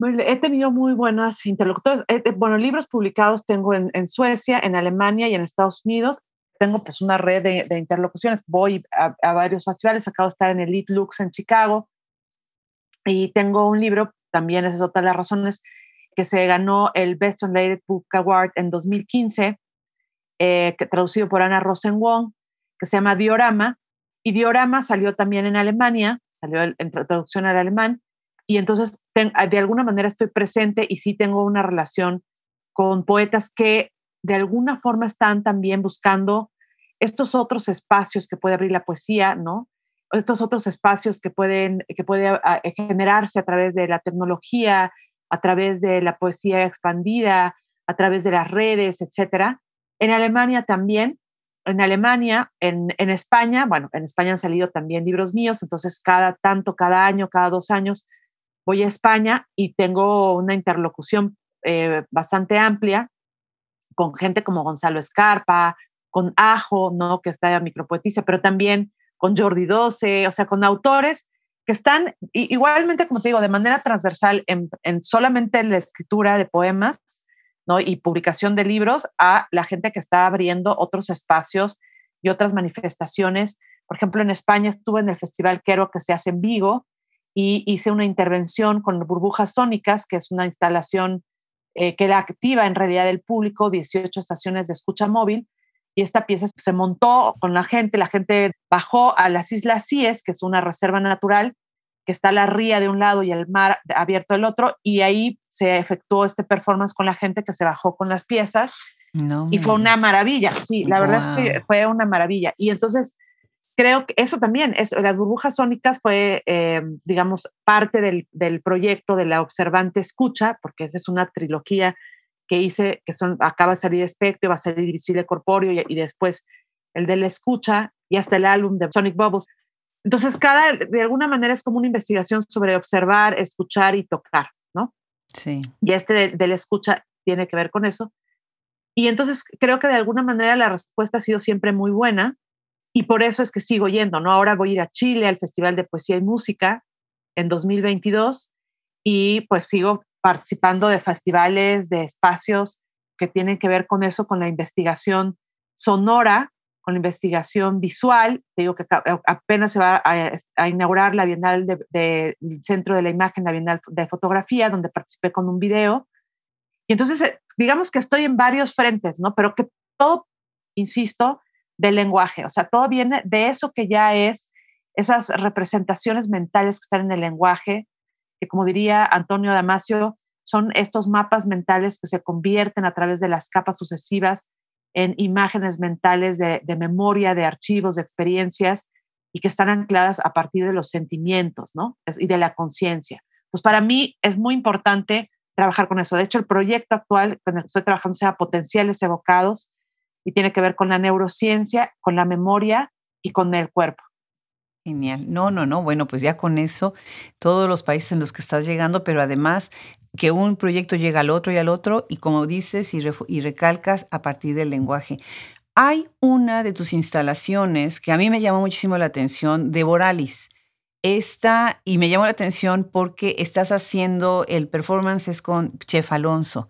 He tenido muy buenas interlocutores. bueno, libros publicados tengo en, Suecia, en Alemania y en Estados Unidos. Tengo pues una red de, interlocuciones. Voy a, varios festivales. Acabo de estar en el Lead Lux en Chicago. Y tengo un libro, también esa es otra de las razones, que se ganó el Best Translated Book Award en 2015, eh, que, traducido por Ana Rosenwong, que se llama Diorama. Y Diorama salió también en Alemania, salió en traducción al alemán y entonces ah, de alguna manera estoy presente y sí tengo una relación con poetas que de alguna forma están también buscando estos otros espacios que puede abrir la poesía, ¿no? Estos otros espacios que pueden que puede ah, generarse a través de la tecnología, a través de la poesía expandida, a través de las redes, etcétera. En Alemania también, en Alemania, en, en, España, bueno, en España han salido también libros míos, entonces cada tanto, cada año, cada dos años, voy a España y tengo una interlocución eh, bastante amplia con gente como Gonzalo Escarpa, con Ajo, ¿no? que está micropoetisa, pero también con Jordi Doce, o sea, con autores que están igualmente, como te digo, de manera transversal en, en solamente la escritura de poemas ¿no? y publicación de libros a la gente que está abriendo otros espacios y otras manifestaciones. Por ejemplo, en España estuve en el Festival Quero que se hace en Vigo, y hice una intervención con burbujas sónicas, que es una instalación eh, que la activa en realidad el público, 18 estaciones de escucha móvil, y esta pieza se montó con la gente, la gente bajó a las Islas Cíes, que es una reserva natural, que está la ría de un lado y el mar abierto del otro, y ahí se efectuó este performance con la gente que se bajó con las piezas, y fue una maravilla, sí, la verdad es que fue una maravilla. Y entonces creo que eso también, es, las burbujas sónicas fue, eh, digamos, parte del, del, proyecto de la observante escucha, porque es una trilogía que hice, que son, acaba de salir Espectro, va a salir Visible Corpóreo y, y, después el de la escucha y hasta el álbum de Sonic Bubbles. Entonces, cada, de alguna manera es como una investigación sobre observar, escuchar y tocar, ¿no? Sí. Y este de, la escucha tiene que ver con eso. Y entonces creo que de alguna manera la respuesta ha sido siempre muy buena y por eso es que sigo yendo, ¿no? Ahora voy a ir a Chile al Festival de Poesía y Música en 2022 y pues sigo participando de festivales, de espacios que tienen que ver con eso, con la investigación sonora, con la investigación visual. Te digo que apenas se va a, inaugurar la Bienal del de, Centro de la Imagen, la Bienal de Fotografía, donde participé con un video. Y entonces, eh, digamos que estoy en varios frentes, ¿no? Pero que todo, insisto, del lenguaje, o sea, todo viene de eso que ya es esas representaciones mentales que están en el lenguaje, que como diría Antonio Damasio, son estos mapas mentales que se convierten a través de las capas sucesivas en imágenes mentales de, memoria, de archivos, de experiencias y que están ancladas a partir de los sentimientos, ¿no? Y de la conciencia. Pues para mí es muy importante trabajar con eso. De hecho, el proyecto actual con el que estoy trabajando sea Potenciales Evocados y tiene que ver con la neurociencia, con la memoria y con el cuerpo. Genial. No, no, no. Bueno, pues ya con eso, todos los países en los que estás llegando, pero además que un proyecto llega al otro y al otro, y como dices y, recalcas a partir del lenguaje. Hay una de tus instalaciones que a mí me llamó muchísimo la atención, de Boralis. Esta, y me llamó la atención porque estás haciendo el performance con Chef Alonso.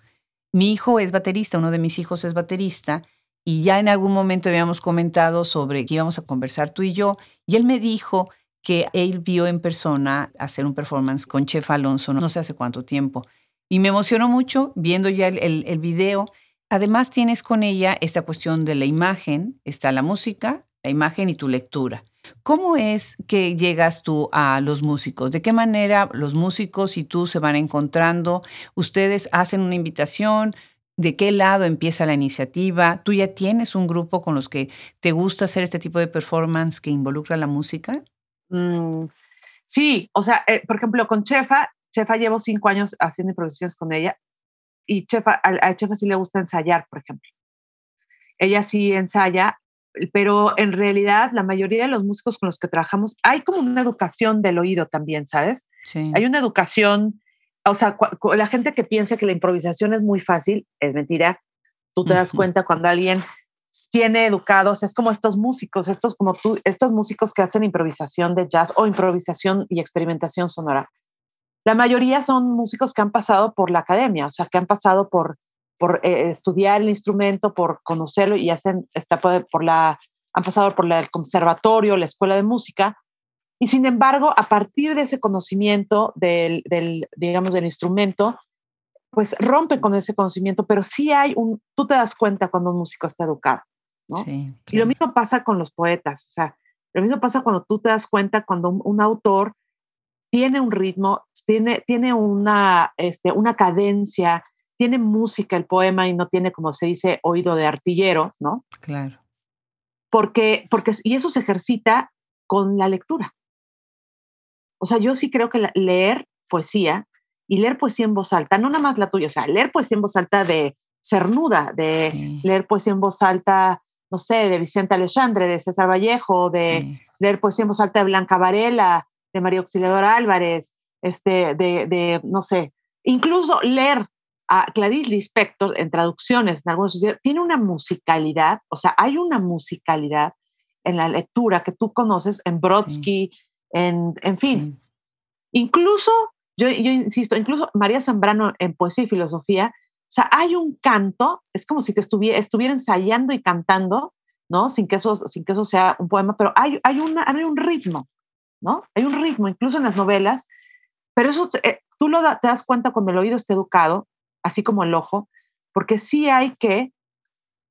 Mi hijo es baterista, uno de mis hijos es baterista, y ya en algún momento habíamos comentado sobre que íbamos a conversar tú y yo, y él me dijo que él vio en persona hacer un performance con Chef Alonso, no sé hace cuánto tiempo. Y me emocionó mucho viendo ya el, el, video. Además tienes con ella esta cuestión de la imagen, está la música, la imagen y tu lectura. ¿Cómo es que llegas tú a los músicos? ¿De qué manera los músicos y tú se van encontrando? ¿Ustedes hacen una invitación? De qué lado empieza la iniciativa. ¿Tú ya tienes un grupo con los que te gusta hacer este tipo de performance que involucra la música? Mm, sí, o sea, eh, por ejemplo, con Chefa, Chefa llevo cinco años haciendo improvisaciones con ella y Chefa, a, Chefa sí le gusta ensayar, por ejemplo. Ella sí ensaya, pero en realidad la mayoría de los músicos con los que trabajamos, hay como una educación del oído también, ¿sabes? Sí. Hay una educación o sea, la gente que piensa que la improvisación es muy fácil, es mentira. Tú te das cuenta cuando alguien tiene educados, es como estos músicos, estos como tú, estos músicos que hacen improvisación de jazz o improvisación y experimentación sonora. La mayoría son músicos que han pasado por la academia, o sea, que han pasado por, por eh, estudiar el instrumento, por conocerlo y hacen, está por la, han pasado por el conservatorio, la escuela de música, y sin embargo, a partir de ese conocimiento del, del, digamos, del instrumento, pues rompe con ese conocimiento, pero sí hay un, tú te das cuenta cuando un músico está educado, ¿no? Sí, Y lo mismo pasa con los poetas, o sea, lo mismo pasa cuando tú te das cuenta cuando un, autor tiene un ritmo, tiene, tiene una, este, una cadencia, tiene música el poema y no tiene, como se dice, oído de artillero, ¿no? Claro. Porque, porque, y eso se ejercita con la lectura. O sea, yo sí creo que leer poesía y leer poesía en voz alta, no nada más la tuya, o sea, leer poesía en voz alta de Cernuda, de leer poesía en voz alta, no sé, de Vicente Alexandre, de César Vallejo, de leer poesía en voz alta de Blanca Varela, de María Auxiliadora Álvarez, este, de, de, no sé, incluso leer a Clarice Lispector en traducciones en algunos tiene una musicalidad, o sea, hay una musicalidad en la lectura que tú conoces en Brodsky, en, en fin. Incluso, yo, yo insisto, incluso María Zambrano en Poesía y Filosofía, o sea, hay un canto, es como si te estuviera, estuviera ensayando y cantando, ¿no? Sin que eso, sin que eso sea un poema, pero hay, hay, una, hay un ritmo, ¿no? Hay un ritmo, incluso en las novelas, pero eso eh, tú lo te das cuenta cuando el oído está educado, así como el ojo, porque sí hay que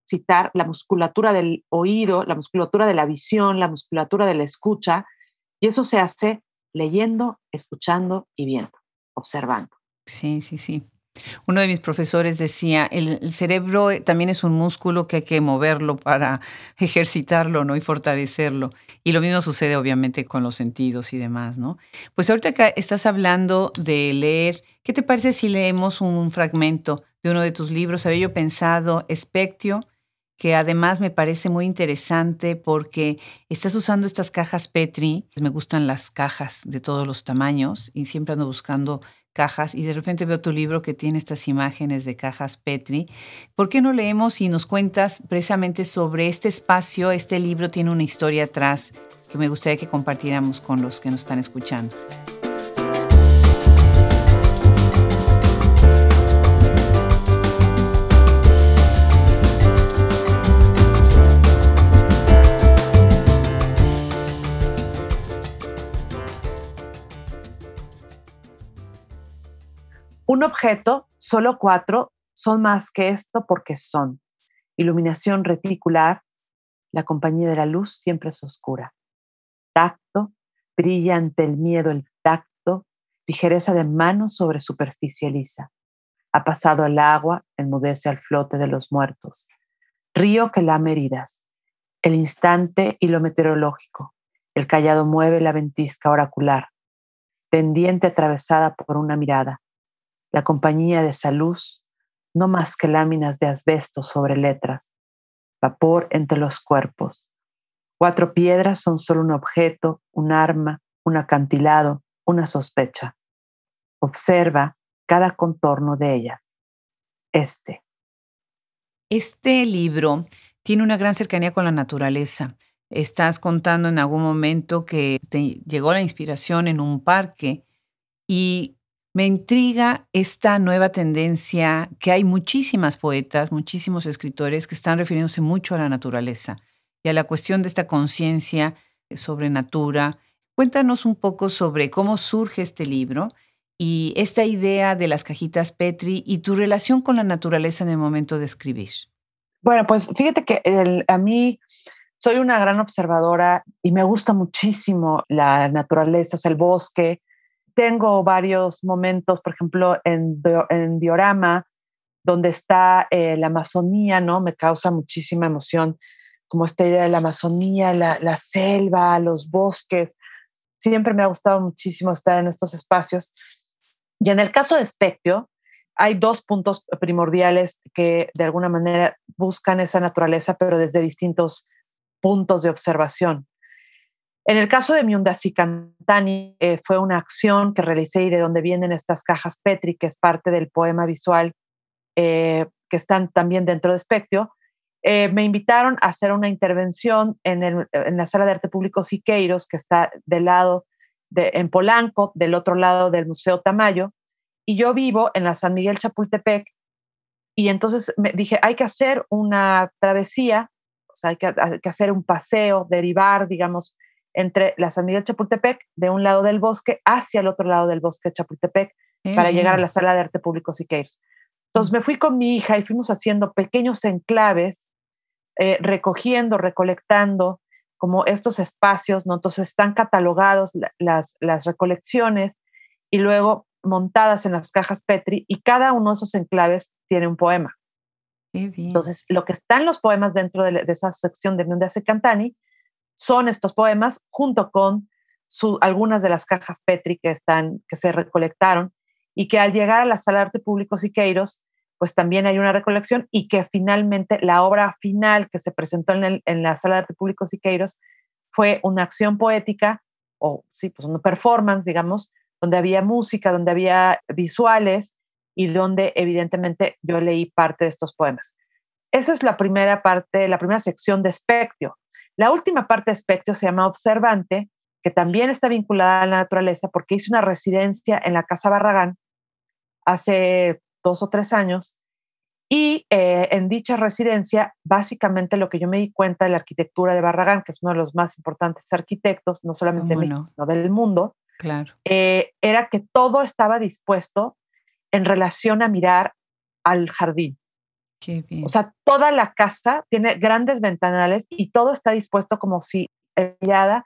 citar la musculatura del oído, la musculatura de la visión, la musculatura de la escucha, y eso se hace leyendo, escuchando y viendo, observando. Sí, sí, sí. Uno de mis profesores decía, el, cerebro eh, también es un músculo que hay que moverlo para [LAUGHS] ejercitarlo, ¿no? Y fortalecerlo. Y lo mismo sucede obviamente con los sentidos y demás, ¿no? Pues ahorita que estás hablando de leer, ¿qué te parece si leemos un fragmento de uno de tus libros? Había yo pensado, Espectio, que además me parece muy interesante porque estás usando estas cajas Petri. Me gustan las cajas de todos los tamaños y siempre ando buscando cajas y de repente veo tu libro que tiene estas imágenes de cajas Petri. ¿Por qué no leemos y nos cuentas precisamente sobre este espacio? Este libro tiene una historia atrás que me gustaría que compartiéramos con los que nos están escuchando. Un objeto, solo cuatro, son más que esto porque son. Iluminación reticular, la compañía de la luz siempre es oscura. Tacto, brilla ante el miedo el tacto, ligereza de mano sobre superficie lisa. Ha pasado el agua, enmudece al flote de los muertos. Río que lame heridas. El instante y lo meteorológico. El callado mueve la ventisca oracular. Pendiente atravesada por una mirada la compañía de esa luz, no más que láminas de asbesto sobre letras, vapor entre los cuerpos. Cuatro piedras son solo un objeto, un arma, un acantilado, una sospecha. Observa cada contorno de ella. Este. Este libro tiene una gran cercanía con la naturaleza. Estás contando en algún momento que te llegó la inspiración en un parque y me intriga esta nueva tendencia que hay muchísimas poetas, muchísimos escritores que están refiriéndose mucho a la naturaleza y a la cuestión de esta conciencia sobre natura. Cuéntanos un poco sobre cómo surge este libro y esta idea de las cajitas Petri y tu relación con la naturaleza en el momento de escribir. Bueno, pues fíjate que a mí soy una gran observadora y me gusta muchísimo la naturaleza, o sea, el bosque, tengo varios momentos, por ejemplo, en, en Diorama, donde está eh, la Amazonía, ¿no? Me causa muchísima emoción, como esta idea de la Amazonía, la, la selva, los bosques. Siempre me ha gustado muchísimo estar en estos espacios. Y en el caso de Spectio, hay dos puntos primordiales que de alguna manera buscan esa naturaleza, pero desde distintos puntos de observación. En el caso de Miundasi Cantani, eh, fue una acción que realicé y de donde vienen estas cajas Petri, que es parte del poema visual eh, que están también dentro de Spectio. Eh, me invitaron a hacer una intervención en, la Sala de Arte Público Siqueiros, que está del lado de, en Polanco, del otro lado del Museo Tamayo, y yo vivo en la San Miguel Chapultepec, y entonces me dije, hay que hacer una travesía, o sea, hay que, hay que hacer un paseo, derivar, digamos, entre la San Miguel Chapultepec, de un lado del bosque, hacia el otro lado del bosque de Chapultepec, para llegar a la sala de arte público Siqueiros. Entonces me fui con mi hija y fuimos haciendo pequeños enclaves, eh, recogiendo, recolectando como estos espacios, ¿no? Entonces están catalogados las, las recolecciones y luego montadas en las cajas Petri y cada uno de esos enclaves tiene un poema. Entonces, lo que están los poemas dentro de, esa sección de donde hace Cantani son estos poemas junto con algunas de las cajas Petri que, están, que se recolectaron y que al llegar a la Sala de Arte Público Siqueiros, pues también hay una recolección y que finalmente la obra final que se presentó en, en la Sala de Arte Público Siqueiros fue una acción poética o sí, pues una performance, digamos, donde había música, donde había visuales y donde evidentemente yo leí parte de estos poemas. Esa es la primera parte, la primera sección de Spectio. La última parte de Espectro se llama Observante, que también está vinculada a la naturaleza porque hice una residencia en la Casa Barragán hace dos o tres años y eh, en dicha residencia, básicamente lo que yo me di cuenta de la arquitectura de Barragán, que es uno de los más importantes arquitectos, no solamente de México, sino del mundo, claro. Eh, era que todo estaba dispuesto en relación a mirar al jardín. O sea, toda la casa tiene grandes ventanales y todo está dispuesto como si ella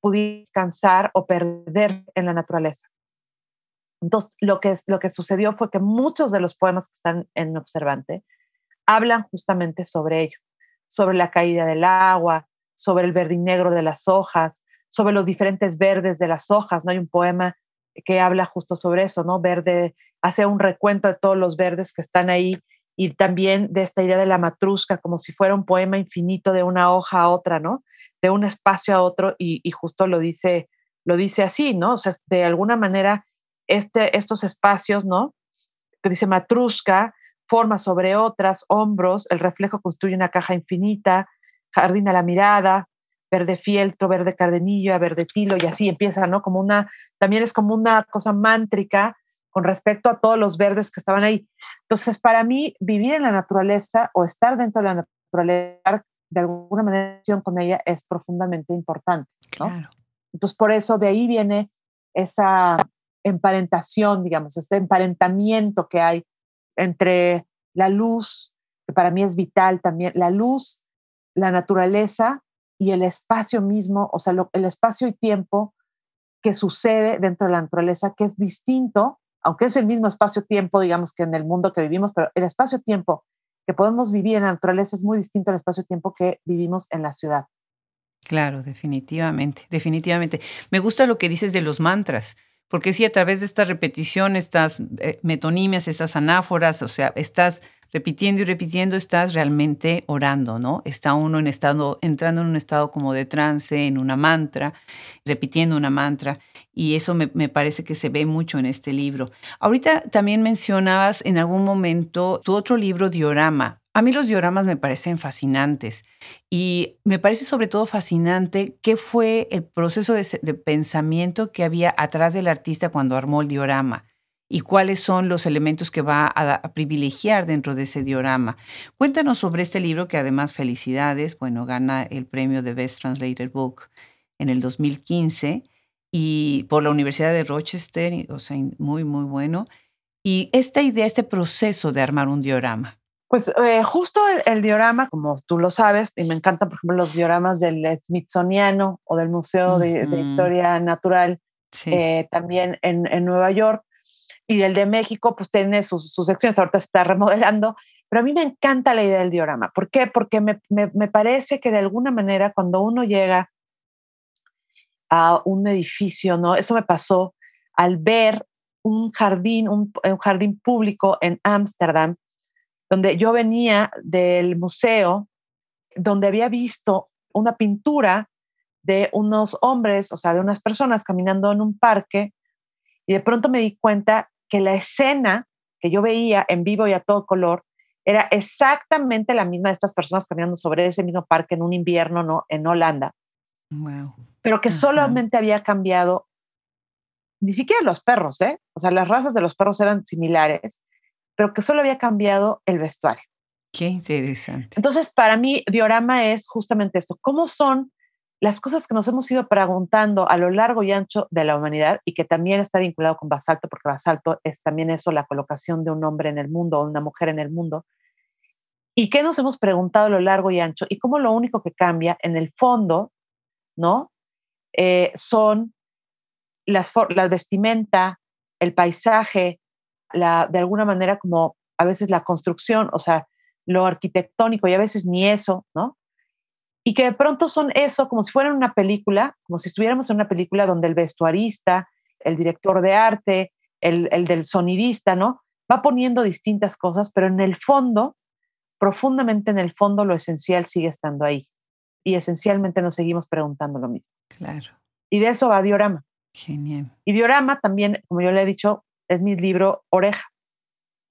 pudiera descansar o perder en la naturaleza. Entonces, lo que, lo que sucedió fue que muchos de los poemas que están en Observante hablan justamente sobre ello, sobre la caída del agua, sobre el verde y negro de las hojas, sobre los diferentes verdes de las hojas. ¿no? Hay un poema que habla justo sobre eso, ¿no? Verde, hace un recuento de todos los verdes que están ahí y también de esta idea de la matrusca, como si fuera un poema infinito de una hoja a otra, ¿no? De un espacio a otro y, justo lo dice, lo dice así, ¿no? O sea, de alguna manera este, estos espacios, ¿no? Que dice Matrushka, forma sobre otras, hombros, el reflejo construye una caja infinita, jardín a la mirada, verde fieltro, verde cardenillo, verde tilo, y así empieza, ¿no? Como una, también es como una cosa mántrica con respecto a todos los verdes que estaban ahí. Entonces, para mí, vivir en la naturaleza o estar dentro de la naturaleza, de alguna manera, con ella es profundamente importante, ¿no? Entonces, por eso de ahí viene esa emparentación, digamos, este emparentamiento que hay entre la luz, que para mí es vital también, la luz, la naturaleza y el espacio mismo, o sea, el espacio y tiempo que sucede dentro de la naturaleza, que es distinto, aunque es el mismo espacio-tiempo, digamos, que en el mundo que vivimos, pero el espacio-tiempo que podemos vivir en la naturaleza es muy distinto al espacio-tiempo que vivimos en la ciudad. Claro, definitivamente, definitivamente. Me gusta lo que dices de los mantras, porque sí, a través de esta repetición, estas eh, metonimias, estas anáforas, o sea, estás repitiendo y repitiendo, estás realmente orando, ¿no? Está uno en estado, entrando en un estado como de trance, en una mantra, repitiendo una mantra, y eso me, me parece que se ve mucho en este libro. Ahorita también mencionabas en algún momento tu otro libro, Diorama. A mí los dioramas me parecen fascinantes y me parece sobre todo fascinante qué fue el proceso de, de, pensamiento que había atrás del artista cuando armó el diorama y cuáles son los elementos que va a, privilegiar dentro de ese diorama. Cuéntanos sobre este libro que además felicidades, bueno, gana el premio de Best Translated Book en el 2015 y por la Universidad de Rochester, o sea, muy, muy bueno. Y esta idea, este proceso de armar un diorama. Pues eh, justo el, diorama, como tú lo sabes, y me encantan, por ejemplo, los dioramas del Smithsoniano o del Museo de, Historia Natural, eh, también en, en, Nueva York, y el de México, pues tiene sus, secciones, ahorita se está remodelando, pero a mí me encanta la idea del diorama. ¿Por qué? Porque me, me, me parece que de alguna manera cuando uno llega a un edificio, ¿no? Eso me pasó al ver un jardín, un, un jardín público en Ámsterdam, donde yo venía del museo, donde había visto una pintura de unos hombres, o sea, de unas personas caminando en un parque, y de pronto me di cuenta que la escena que yo veía en vivo y a todo color era exactamente la misma de estas personas caminando sobre ese mismo parque en un invierno, ¿no? En Holanda. Pero que solamente había cambiado, ni siquiera los perros, ¿eh? O sea, las razas de los perros eran similares, pero que solo había cambiado el vestuario. Qué interesante. Entonces, para mí, diorama es justamente esto. ¿Cómo son las cosas que nos hemos ido preguntando a lo largo y ancho de la humanidad y que también está vinculado con basalto, porque basalto es también eso, la colocación de un hombre en el mundo o una mujer en el mundo. ¿Y qué nos hemos preguntado a lo largo y ancho? Y cómo lo único que cambia en el fondo, ¿no? Eh, son las, la vestimenta, el paisaje, la, de alguna manera como a veces la construcción, o sea, lo arquitectónico y a veces ni eso, ¿no? Y que de pronto son eso, como si fueran una película, como si estuviéramos en una película donde el vestuarista, el director de arte, el, el del sonidista, ¿no? Va poniendo distintas cosas, pero en el fondo, profundamente en el fondo, lo esencial sigue estando ahí. Y esencialmente nos seguimos preguntando lo mismo. Claro. Y de eso va Diorama. Genial. Y Diorama también, como yo le he dicho, es mi libro Oreja,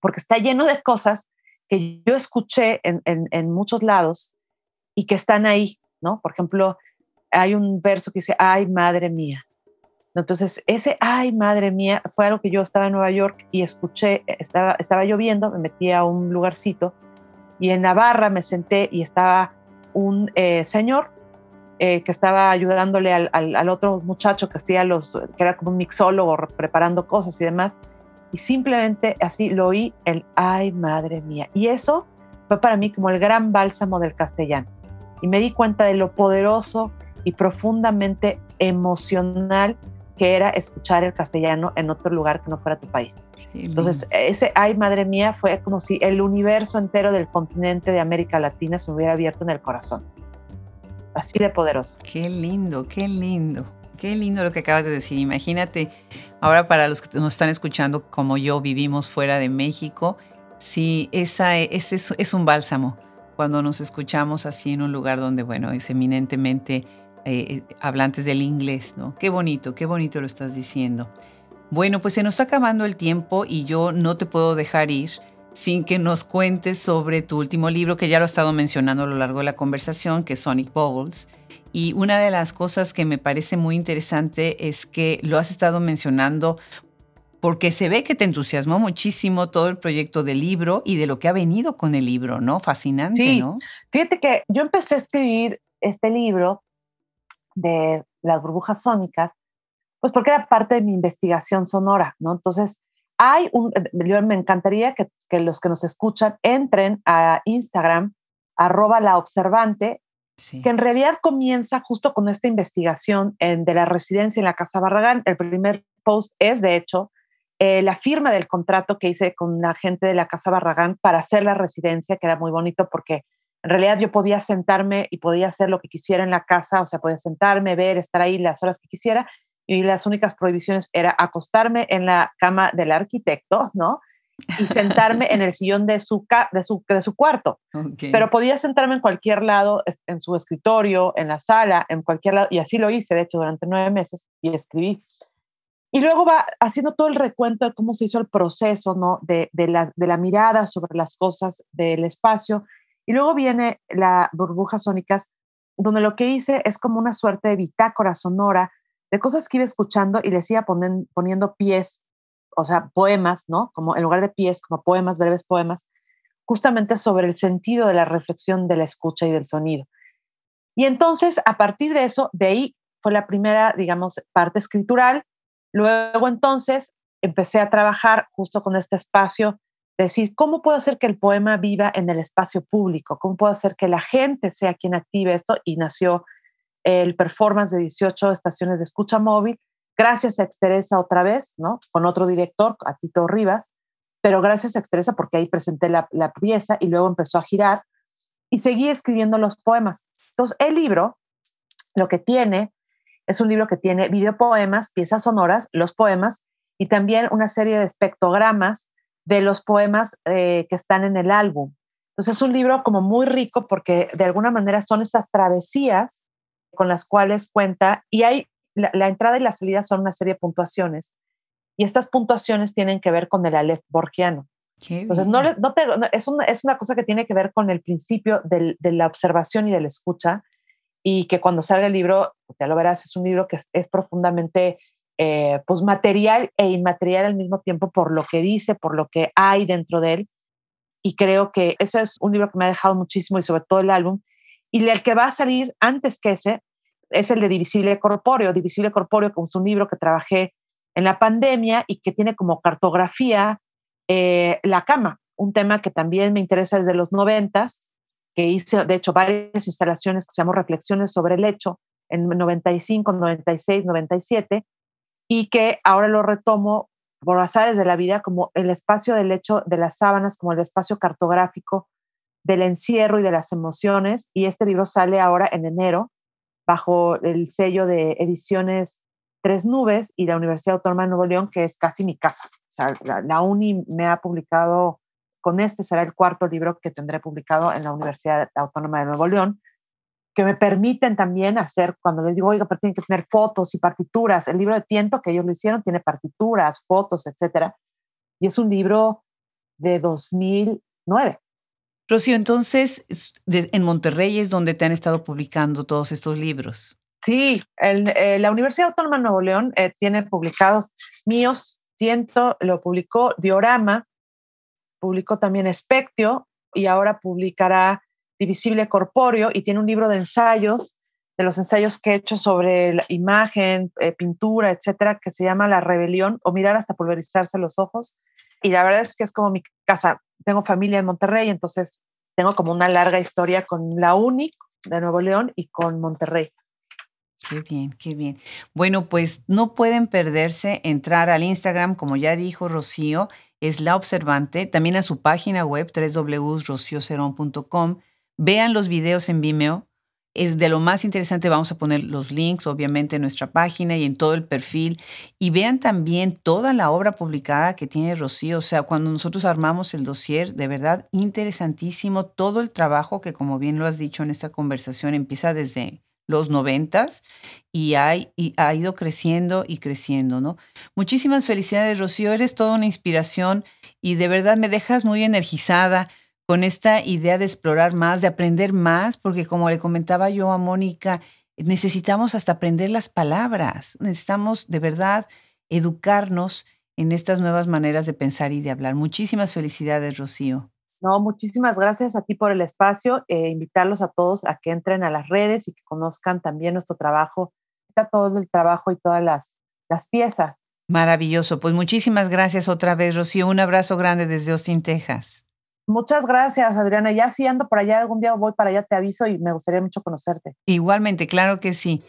porque está lleno de cosas que yo escuché en, en, en muchos lados y que están ahí, ¿no? Por ejemplo, hay un verso que dice, ay, madre mía. Entonces, ese, ay, madre mía, fue algo que yo estaba en Nueva York y escuché, estaba, estaba lloviendo, me metí a un lugarcito y en Navarra me senté y estaba un eh, señor eh, que estaba ayudándole al, al, al, otro muchacho que hacía los, que era como un mixólogo preparando cosas y demás. Y simplemente así lo oí, el, ay, madre mía. Y eso fue para mí como el gran bálsamo del castellano y me di cuenta de lo poderoso y profundamente emocional que era escuchar el castellano en otro lugar que no fuera tu país. Entonces, ese ay madre mía fue como si el universo entero del continente de América Latina se hubiera abierto en el corazón. Así de poderoso. Qué lindo, qué lindo. Qué lindo lo que acabas de decir. Imagínate, ahora para los que nos están escuchando, como yo vivimos fuera de México, sí, esa, ese es un bálsamo cuando nos escuchamos así en un lugar donde, bueno, es eminentemente eh, hablantes del inglés, ¿no? Qué bonito, qué bonito lo estás diciendo. Bueno, pues se nos está acabando el tiempo y yo no te puedo dejar ir sin que nos cuentes sobre tu último libro, que ya lo he estado mencionando a lo largo de la conversación, que es Sonic Bubbles. Y una de las cosas que me parece muy interesante es que lo has estado mencionando porque se ve que te entusiasmó muchísimo todo el proyecto del libro y de lo que ha venido con el libro, ¿no? Fascinante, sí. ¿no? Fíjate que yo empecé a escribir este libro de las burbujas sónicas, pues porque era parte de mi investigación sonora, ¿no? Entonces, hay un, yo me encantaría que, que los que nos escuchan entren a Instagram, arroba la observante, sí. que en realidad comienza justo con esta investigación en, de la residencia en la Casa Barragán. El primer post es, de hecho, eh, la firma del contrato que hice con la gente de la Casa Barragán para hacer la residencia, que era muy bonito porque en realidad yo podía sentarme y podía hacer lo que quisiera en la casa, o sea, podía sentarme, ver, estar ahí las horas que quisiera, y las únicas prohibiciones era acostarme en la cama del arquitecto, ¿no? Y sentarme en el sillón de su, de su, de su cuarto. Okay. Pero podía sentarme en cualquier lado, en su escritorio, en la sala, en cualquier lado, y así lo hice, de hecho, durante nueve meses, y escribí. Y luego va haciendo todo el recuento de cómo se hizo el proceso, ¿no? De, de, la, de la mirada sobre las cosas del espacio. Y luego viene la burbujas sónicas, donde lo que hice es como una suerte de bitácora sonora de cosas que iba escuchando y les iba ponen, poniendo pies, o sea, poemas, ¿no? Como en lugar de pies, como poemas, breves poemas, justamente sobre el sentido de la reflexión de la escucha y del sonido. Y entonces, a partir de eso, de ahí fue la primera, digamos, parte escritural. Luego, entonces, empecé a trabajar justo con este espacio, decir, ¿cómo puedo hacer que el poema viva en el espacio público? ¿Cómo puedo hacer que la gente sea quien active esto? Y nació el performance de 18 estaciones de escucha móvil, gracias a Exteresa otra vez, ¿no? Con otro director, a Tito Rivas, pero gracias a Exteresa porque ahí presenté la, la pieza y luego empezó a girar y seguí escribiendo los poemas. Entonces, el libro, lo que tiene, es un libro que tiene videopoemas, piezas sonoras, los poemas y también una serie de espectrogramas de los poemas eh, que están en el álbum. Entonces es un libro como muy rico porque de alguna manera son esas travesías con las cuales cuenta y hay la, la, entrada y la salida son una serie de puntuaciones y estas puntuaciones tienen que ver con el Aleph borgiano. Entonces, no, no te, no, es, una, es una cosa que tiene que ver con el principio del, de la observación y de la escucha y que cuando salga el libro, ya lo verás, es un libro que es, profundamente eh, pues material e inmaterial al mismo tiempo por lo que dice, por lo que hay dentro de él. Y creo que ese es un libro que me ha dejado muchísimo y sobre todo el álbum. Y el que va a salir antes que ese es el de Divisible Corpóreo. Divisible Corpóreo, como es un libro que trabajé en la pandemia y que tiene como cartografía eh, la cama, un tema que también me interesa desde los noventas, que hice, de hecho, varias instalaciones que se llaman Reflexiones sobre el hecho en 95, 96, 97, y que ahora lo retomo por azares de la vida como el espacio del hecho de las sábanas, como el espacio cartográfico del encierro y de las emociones. Y este libro sale ahora en enero bajo el sello de ediciones Tres Nubes y la Universidad Autónoma de Nuevo León, que es casi mi casa. O sea, la, UNI me ha publicado, con este será el cuarto libro que tendré publicado en la Universidad Autónoma de Nuevo León, que me permiten también hacer, cuando les digo, oiga, pero tienen que tener fotos y partituras. El libro de Tiento, que ellos lo hicieron, tiene partituras, fotos, etcétera. Y es un libro de 2009. Rocío, entonces, en Monterrey es donde te han estado publicando todos estos libros. Sí, el, eh, la Universidad Autónoma de Nuevo León eh, tiene publicados míos, Tiento lo publicó, Diorama, publicó también Espectio y ahora publicará Divisible Corpóreo y tiene un libro de ensayos, de los ensayos que he hecho sobre la imagen, eh, pintura, etcétera, que se llama La Rebelión o Mirar hasta pulverizarse los ojos. Y la verdad es que es como mi casa. Tengo familia en Monterrey, entonces tengo como una larga historia con la UNI de Nuevo León y con Monterrey. Qué bien, qué bien. Bueno, pues no pueden perderse entrar al Instagram, como ya dijo Rocío, es La Observante, también a su página web www.rocioceron.com. Vean los videos en Vimeo, es de lo más interesante. Vamos a poner los links, obviamente, en nuestra página y en todo el perfil. Y vean también toda la obra publicada que tiene Rocío. O sea, cuando nosotros armamos el dossier, de verdad, interesantísimo todo el trabajo que, como bien lo has dicho en esta conversación, empieza desde los noventas y, y ha ido creciendo y creciendo, ¿no? Muchísimas felicidades, Rocío, eres toda una inspiración y de verdad me dejas muy energizada con esta idea de explorar más, de aprender más, porque como le comentaba yo a Mónica, necesitamos hasta aprender las palabras, necesitamos de verdad educarnos en estas nuevas maneras de pensar y de hablar. Muchísimas felicidades, Rocío. No, muchísimas gracias a ti por el espacio. e invitarlos a todos a que entren a las redes y que conozcan también nuestro trabajo. Está todo el trabajo y todas las, las piezas. Maravilloso. Pues muchísimas gracias otra vez, Rocío. Un abrazo grande desde Austin, Texas. Muchas gracias, Adriana. Ya si ando por allá, algún día voy para allá, te aviso y me gustaría mucho conocerte. Igualmente, claro que sí.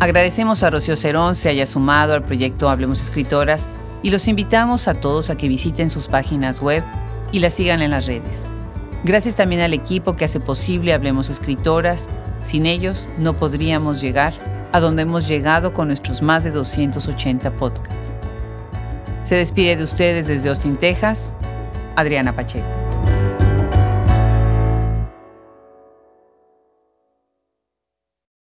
Agradecemos a Rocío Cerón se haya sumado al proyecto Hablemos Escritoras y los invitamos a todos a que visiten sus páginas web y las sigan en las redes. Gracias también al equipo que hace posible Hablemos Escritoras. Sin ellos no podríamos llegar a donde hemos llegado con nuestros más de 280 podcasts. Se despide de ustedes desde Austin, Texas, Adriana Pacheco.